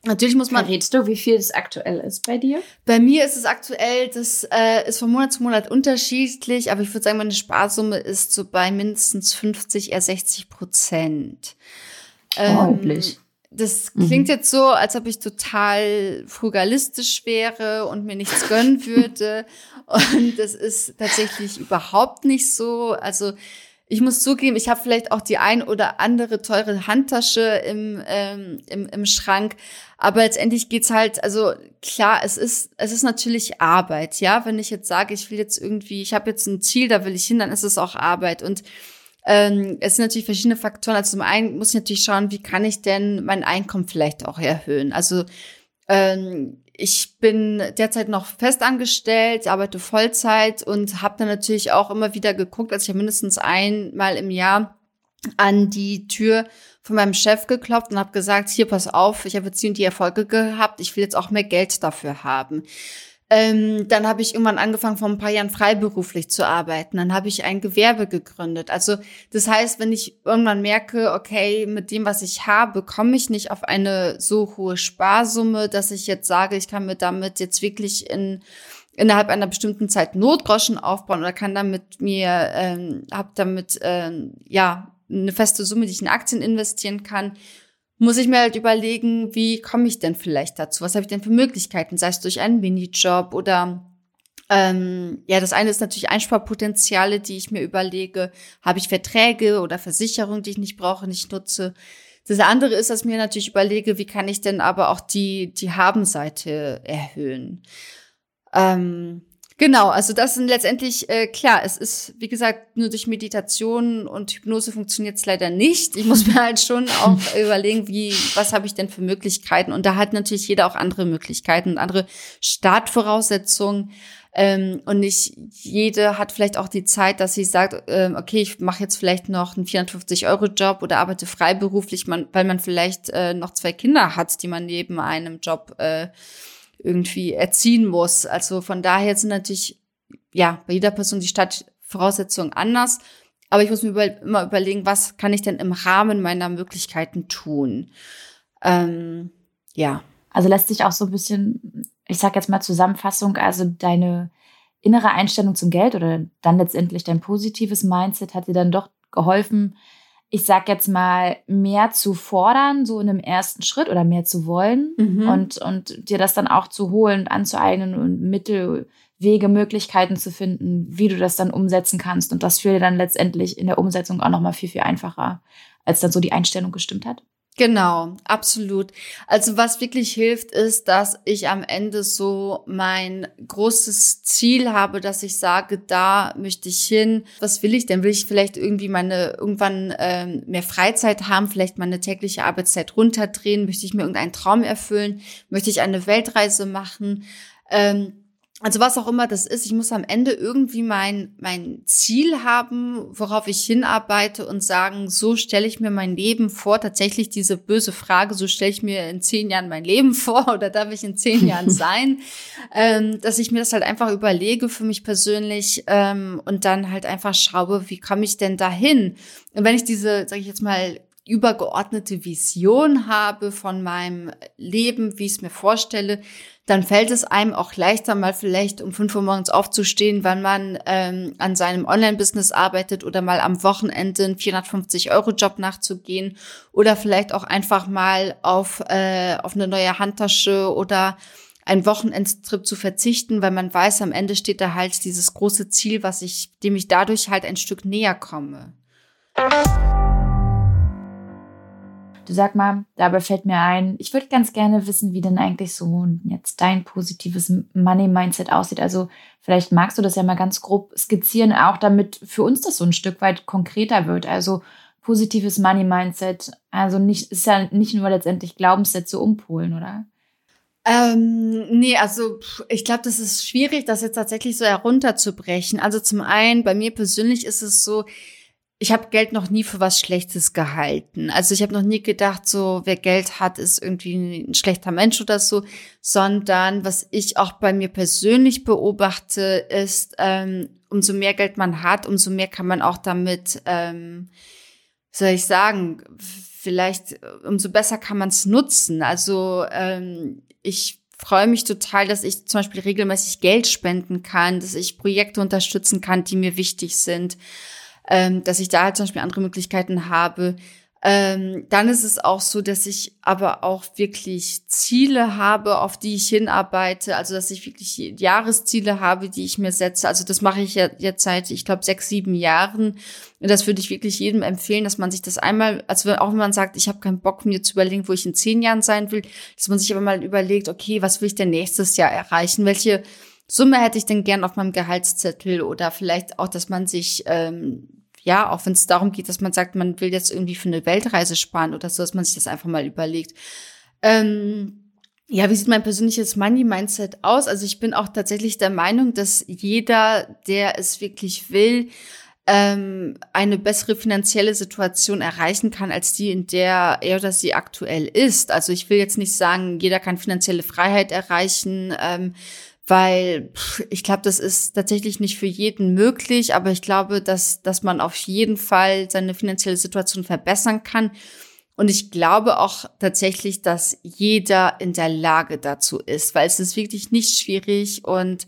C: Natürlich muss man.
B: Verrätst du, wie viel das aktuell ist bei dir?
C: Bei mir ist es aktuell, das äh, ist von Monat zu Monat unterschiedlich, aber ich würde sagen, meine Sparsumme ist so bei mindestens 50, eher 60 Prozent.
B: Ordentlich.
C: Das klingt mhm. jetzt so, als ob ich total frugalistisch wäre und mir nichts gönnen würde. und das ist tatsächlich überhaupt nicht so. Also ich muss zugeben, ich habe vielleicht auch die ein oder andere teure Handtasche im, ähm, im, im Schrank. Aber letztendlich geht's halt, also klar, es ist, es ist natürlich Arbeit, ja. Wenn ich jetzt sage, ich will jetzt irgendwie, ich habe jetzt ein Ziel, da will ich hin, dann ist es auch Arbeit. Und ähm, es sind natürlich verschiedene Faktoren. Also zum einen muss ich natürlich schauen, wie kann ich denn mein Einkommen vielleicht auch erhöhen. Also ähm, ich bin derzeit noch festangestellt, arbeite Vollzeit und habe dann natürlich auch immer wieder geguckt, als ich ja mindestens einmal im Jahr an die Tür von meinem Chef geklopft und habe gesagt, hier pass auf, ich habe jetzt die Erfolge gehabt, ich will jetzt auch mehr Geld dafür haben. Ähm, dann habe ich irgendwann angefangen, vor ein paar Jahren freiberuflich zu arbeiten. Dann habe ich ein Gewerbe gegründet. Also das heißt, wenn ich irgendwann merke, okay, mit dem, was ich habe, komme ich nicht auf eine so hohe Sparsumme, dass ich jetzt sage, ich kann mir damit jetzt wirklich in innerhalb einer bestimmten Zeit Notgroschen aufbauen oder kann damit mir, ähm, habe damit ähm, ja eine feste Summe, die ich in Aktien investieren kann muss ich mir halt überlegen, wie komme ich denn vielleicht dazu? Was habe ich denn für Möglichkeiten? Sei es durch einen Minijob oder ähm, ja, das eine ist natürlich Einsparpotenziale, die ich mir überlege. Habe ich Verträge oder Versicherungen, die ich nicht brauche, nicht nutze? Das andere ist, dass ich mir natürlich überlege, wie kann ich denn aber auch die, die Habenseite erhöhen? Ähm, Genau, also das sind letztendlich, äh, klar, es ist, wie gesagt, nur durch Meditation und Hypnose funktioniert es leider nicht. Ich muss mir halt schon auch überlegen, wie, was habe ich denn für Möglichkeiten? Und da hat natürlich jeder auch andere Möglichkeiten und andere Startvoraussetzungen. Ähm, und nicht jede hat vielleicht auch die Zeit, dass sie sagt, ähm, okay, ich mache jetzt vielleicht noch einen 450-Euro-Job oder arbeite freiberuflich, man, weil man vielleicht äh, noch zwei Kinder hat, die man neben einem Job äh, irgendwie erziehen muss. Also von daher sind natürlich, ja, bei jeder Person die Stadtvoraussetzungen anders. Aber ich muss mir über, immer überlegen, was kann ich denn im Rahmen meiner Möglichkeiten tun? Ähm, ja.
A: Also lässt sich auch so ein bisschen, ich sag jetzt mal Zusammenfassung, also deine innere Einstellung zum Geld oder dann letztendlich dein positives Mindset hat dir dann doch geholfen, ich sag jetzt mal, mehr zu fordern, so in einem ersten Schritt oder mehr zu wollen mhm. und, und dir das dann auch zu holen, anzueignen und Mittel, Wege, Möglichkeiten zu finden, wie du das dann umsetzen kannst. Und das führt dir dann letztendlich in der Umsetzung auch nochmal viel, viel einfacher, als dann so die Einstellung gestimmt hat.
C: Genau, absolut. Also was wirklich hilft, ist, dass ich am Ende so mein großes Ziel habe, dass ich sage, da möchte ich hin. Was will ich denn? Will ich vielleicht irgendwie meine irgendwann ähm, mehr Freizeit haben, vielleicht meine tägliche Arbeitszeit runterdrehen? Möchte ich mir irgendeinen Traum erfüllen? Möchte ich eine Weltreise machen? Ähm, also was auch immer das ist, ich muss am Ende irgendwie mein, mein Ziel haben, worauf ich hinarbeite und sagen, so stelle ich mir mein Leben vor. Tatsächlich diese böse Frage, so stelle ich mir in zehn Jahren mein Leben vor oder darf ich in zehn Jahren sein? ähm, dass ich mir das halt einfach überlege für mich persönlich ähm, und dann halt einfach schaue, wie komme ich denn dahin? Und wenn ich diese, sage ich jetzt mal, übergeordnete Vision habe von meinem Leben, wie ich es mir vorstelle, dann fällt es einem auch leichter, mal vielleicht um fünf Uhr morgens aufzustehen, wenn man ähm, an seinem Online-Business arbeitet oder mal am Wochenende einen 450-Euro-Job nachzugehen oder vielleicht auch einfach mal auf, äh, auf eine neue Handtasche oder einen Wochenendtrip zu verzichten, weil man weiß, am Ende steht da halt dieses große Ziel, was ich, dem ich dadurch halt ein Stück näher komme.
A: Du sag mal, dabei fällt mir ein, ich würde ganz gerne wissen, wie denn eigentlich so jetzt dein positives Money-Mindset aussieht. Also vielleicht magst du das ja mal ganz grob skizzieren, auch damit für uns das so ein Stück weit konkreter wird. Also positives Money-Mindset, also nicht, ist ja nicht nur letztendlich Glaubenssätze umpolen, oder?
C: Ähm, nee, also ich glaube, das ist schwierig, das jetzt tatsächlich so herunterzubrechen. Also zum einen, bei mir persönlich ist es so, ich habe Geld noch nie für was Schlechtes gehalten. Also ich habe noch nie gedacht, so wer Geld hat, ist irgendwie ein schlechter Mensch oder so, sondern was ich auch bei mir persönlich beobachte, ist, ähm, umso mehr Geld man hat, umso mehr kann man auch damit, ähm, soll ich sagen, vielleicht umso besser kann man es nutzen. Also ähm, ich freue mich total, dass ich zum Beispiel regelmäßig Geld spenden kann, dass ich Projekte unterstützen kann, die mir wichtig sind ähm, dass ich da halt zum Beispiel andere Möglichkeiten habe. Ähm, dann ist es auch so, dass ich aber auch wirklich Ziele habe, auf die ich hinarbeite. Also dass ich wirklich Jahresziele habe, die ich mir setze. Also das mache ich ja jetzt seit, ich glaube, sechs, sieben Jahren. Und das würde ich wirklich jedem empfehlen, dass man sich das einmal, also auch wenn man sagt, ich habe keinen Bock, mir zu überlegen, wo ich in zehn Jahren sein will, dass man sich aber mal überlegt, okay, was will ich denn nächstes Jahr erreichen? Welche Summe hätte ich denn gern auf meinem Gehaltszettel oder vielleicht auch, dass man sich, ähm, ja, auch wenn es darum geht, dass man sagt, man will jetzt irgendwie für eine Weltreise sparen oder so, dass man sich das einfach mal überlegt. Ähm, ja, wie sieht mein persönliches Money-Mindset aus? Also ich bin auch tatsächlich der Meinung, dass jeder, der es wirklich will, ähm, eine bessere finanzielle Situation erreichen kann als die, in der er oder sie aktuell ist. Also ich will jetzt nicht sagen, jeder kann finanzielle Freiheit erreichen, ähm, weil ich glaube, das ist tatsächlich nicht für jeden möglich, aber ich glaube, dass, dass man auf jeden Fall seine finanzielle Situation verbessern kann. Und ich glaube auch tatsächlich, dass jeder in der Lage dazu ist, weil es ist wirklich nicht schwierig und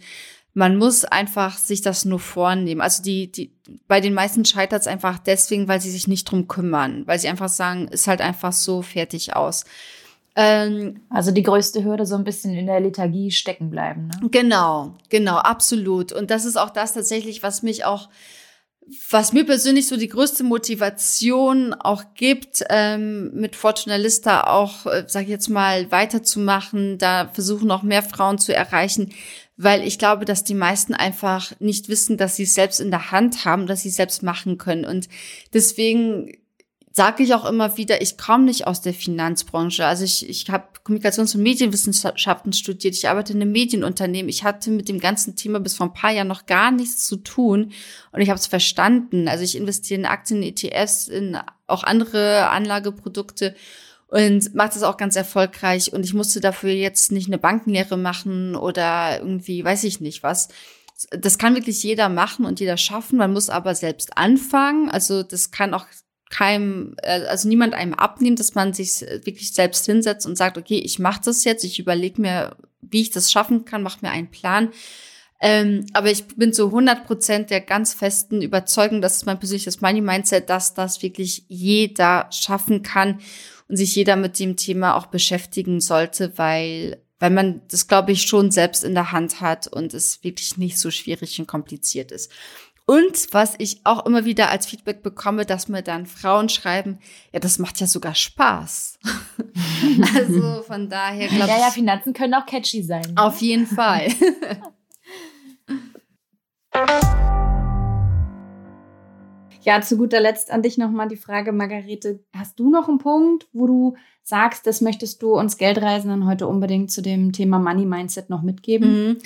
C: man muss einfach sich das nur vornehmen. Also die, die, bei den meisten scheitert es einfach deswegen, weil sie sich nicht drum kümmern, weil sie einfach sagen, ist halt einfach so fertig aus.
A: Ähm, also die größte Hürde so ein bisschen in der Lethargie stecken bleiben. Ne?
C: Genau, genau, absolut. Und das ist auch das tatsächlich, was mich auch was mir persönlich so die größte Motivation auch gibt, ähm, mit Fortuna Lista auch, äh, sag ich jetzt mal, weiterzumachen, da versuchen auch mehr Frauen zu erreichen, weil ich glaube, dass die meisten einfach nicht wissen, dass sie es selbst in der Hand haben, dass sie es selbst machen können. Und deswegen sage ich auch immer wieder, ich komme nicht aus der Finanzbranche. Also ich, ich habe Kommunikations- und Medienwissenschaften studiert, ich arbeite in einem Medienunternehmen. Ich hatte mit dem ganzen Thema bis vor ein paar Jahren noch gar nichts zu tun und ich habe es verstanden. Also ich investiere in Aktien, ETFs, in auch andere Anlageprodukte und mache das auch ganz erfolgreich. Und ich musste dafür jetzt nicht eine Bankenlehre machen oder irgendwie, weiß ich nicht was das kann wirklich jeder machen und jeder schaffen. Man muss aber selbst anfangen. Also das kann auch keinem, äh, also niemand einem abnimmt, dass man sich wirklich selbst hinsetzt und sagt, okay, ich mache das jetzt, ich überlege mir, wie ich das schaffen kann, mache mir einen Plan. Ähm, aber ich bin zu 100 Prozent der ganz festen Überzeugung, das ist mein persönliches Money-Mindset, dass das wirklich jeder schaffen kann und sich jeder mit dem Thema auch beschäftigen sollte, weil, weil man das, glaube ich, schon selbst in der Hand hat und es wirklich nicht so schwierig und kompliziert ist. Und was ich auch immer wieder als Feedback bekomme, dass mir dann Frauen schreiben, ja, das macht ja sogar Spaß. also von daher
A: glaube ich. Ja, ja, Finanzen können auch catchy sein. Ne?
C: Auf jeden Fall.
B: Ja, zu guter Letzt an dich nochmal die Frage, Margarete. Hast du noch einen Punkt, wo du sagst, das möchtest du uns Geldreisenden heute unbedingt zu dem Thema Money Mindset noch mitgeben?
C: Mhm.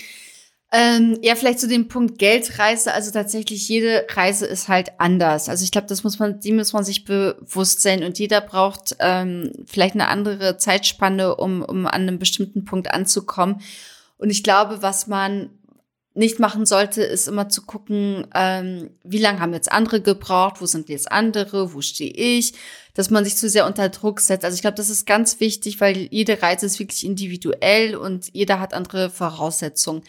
C: Ähm, ja, vielleicht zu dem Punkt Geldreise. Also tatsächlich jede Reise ist halt anders. Also ich glaube, das muss man, die muss man sich bewusst sein und jeder braucht ähm, vielleicht eine andere Zeitspanne, um, um an einem bestimmten Punkt anzukommen. Und ich glaube, was man nicht machen sollte, ist immer zu gucken, ähm, wie lange haben jetzt andere gebraucht, wo sind jetzt andere, wo stehe ich, dass man sich zu sehr unter Druck setzt. Also ich glaube, das ist ganz wichtig, weil jede Reise ist wirklich individuell und jeder hat andere Voraussetzungen.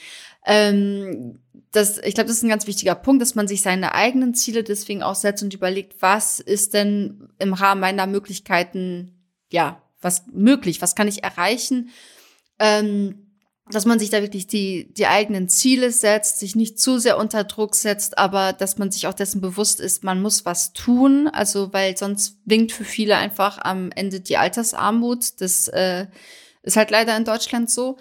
C: Ähm, das, ich glaube, das ist ein ganz wichtiger Punkt, dass man sich seine eigenen Ziele deswegen auch setzt und überlegt, was ist denn im Rahmen meiner Möglichkeiten, ja, was möglich, was kann ich erreichen? Ähm, dass man sich da wirklich die, die eigenen Ziele setzt, sich nicht zu sehr unter Druck setzt, aber dass man sich auch dessen bewusst ist, man muss was tun. Also, weil sonst winkt für viele einfach am Ende die Altersarmut. Das äh, ist halt leider in Deutschland so.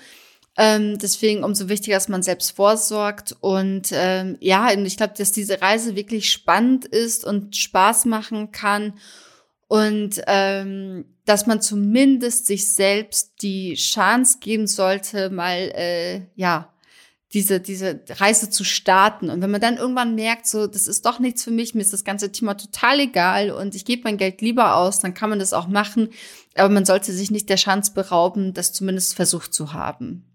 C: Ähm, deswegen umso wichtiger, dass man selbst vorsorgt. Und ähm, ja, ich glaube, dass diese Reise wirklich spannend ist und Spaß machen kann. Und ähm, dass man zumindest sich selbst die Chance geben sollte, mal äh, ja diese diese Reise zu starten. Und wenn man dann irgendwann merkt, so das ist doch nichts für mich, mir ist das ganze Thema total egal und ich gebe mein Geld lieber aus, dann kann man das auch machen. Aber man sollte sich nicht der Chance berauben, das zumindest versucht zu haben.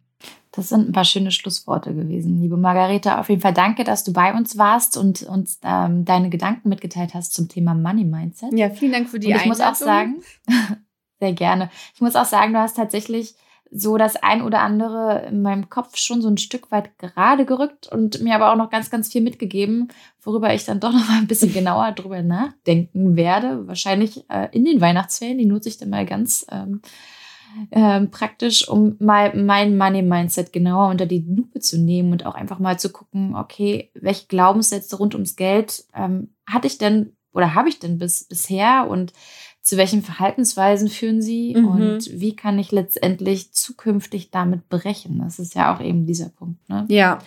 A: Das sind ein paar schöne Schlussworte gewesen, liebe Margarete. Auf jeden Fall danke, dass du bei uns warst und uns ähm, deine Gedanken mitgeteilt hast zum Thema Money Mindset.
C: Ja, vielen Dank für die
A: und ich Einladung. muss auch sagen, sehr gerne. Ich muss auch sagen, du hast tatsächlich so das ein oder andere in meinem Kopf schon so ein Stück weit gerade gerückt und mir aber auch noch ganz, ganz viel mitgegeben, worüber ich dann doch noch mal ein bisschen genauer drüber nachdenken werde. Wahrscheinlich äh, in den Weihnachtsferien, die nutze ich dann mal ganz ähm, ähm, praktisch, um mal mein Money-Mindset genauer unter die Lupe zu nehmen und auch einfach mal zu gucken, okay, welche Glaubenssätze rund ums Geld ähm, hatte ich denn oder habe ich denn bis, bisher und zu welchen Verhaltensweisen führen sie mhm. und wie kann ich letztendlich zukünftig damit brechen? Das ist ja auch eben dieser Punkt. Ne?
C: Ja.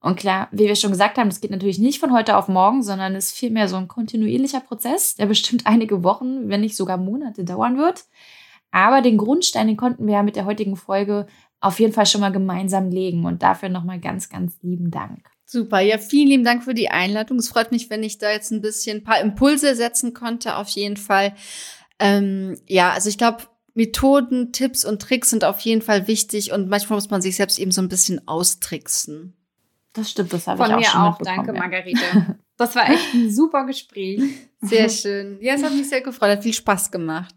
A: Und klar, wie wir schon gesagt haben, das geht natürlich nicht von heute auf morgen, sondern ist vielmehr so ein kontinuierlicher Prozess, der bestimmt einige Wochen, wenn nicht sogar Monate dauern wird. Aber den Grundstein, den konnten wir ja mit der heutigen Folge auf jeden Fall schon mal gemeinsam legen. Und dafür nochmal ganz, ganz lieben Dank.
C: Super, ja, vielen lieben Dank für die Einladung. Es freut mich, wenn ich da jetzt ein bisschen ein paar Impulse setzen konnte, auf jeden Fall. Ähm, ja, also ich glaube, Methoden, Tipps und Tricks sind auf jeden Fall wichtig und manchmal muss man sich selbst eben so ein bisschen austricksen.
A: Das stimmt, das habe ich auch schon auch.
B: Danke, ja. Margarete. Das war echt ein super Gespräch.
C: Sehr schön. Ja, es hat mich sehr gefreut, hat viel Spaß gemacht.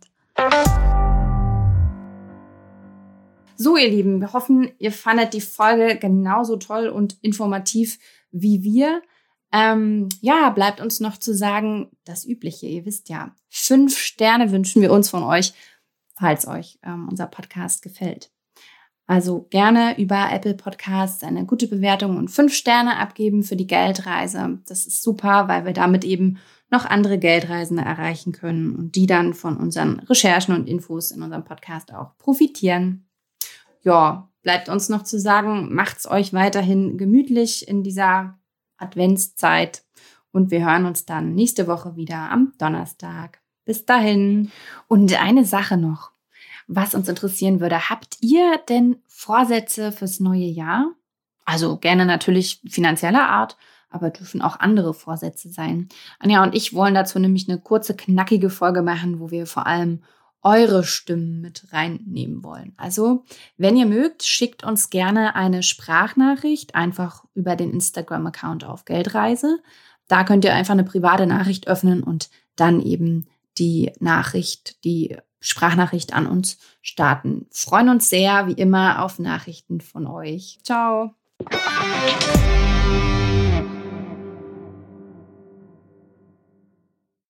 B: So, ihr Lieben, wir hoffen, ihr fandet die Folge genauso toll und informativ wie wir. Ähm, ja, bleibt uns noch zu sagen, das Übliche, ihr wisst ja, fünf Sterne wünschen wir uns von euch, falls euch ähm, unser Podcast gefällt. Also gerne über Apple Podcasts eine gute Bewertung und fünf Sterne abgeben für die Geldreise. Das ist super, weil wir damit eben noch andere Geldreisende erreichen können und die dann von unseren Recherchen und Infos in unserem Podcast auch profitieren ja, bleibt uns noch zu sagen, macht's euch weiterhin gemütlich in dieser Adventszeit und wir hören uns dann nächste Woche wieder am Donnerstag. Bis dahin. Und eine Sache noch, was uns interessieren würde. Habt ihr denn Vorsätze fürs neue Jahr? Also gerne natürlich finanzieller Art, aber dürfen auch andere Vorsätze sein. Anja und ich wollen dazu nämlich eine kurze, knackige Folge machen, wo wir vor allem eure Stimmen mit reinnehmen wollen. Also, wenn ihr mögt, schickt uns gerne eine Sprachnachricht einfach über den Instagram-Account auf Geldreise. Da könnt ihr einfach eine private Nachricht öffnen und dann eben die Nachricht, die Sprachnachricht an uns starten. Freuen uns sehr, wie immer, auf Nachrichten von euch. Ciao.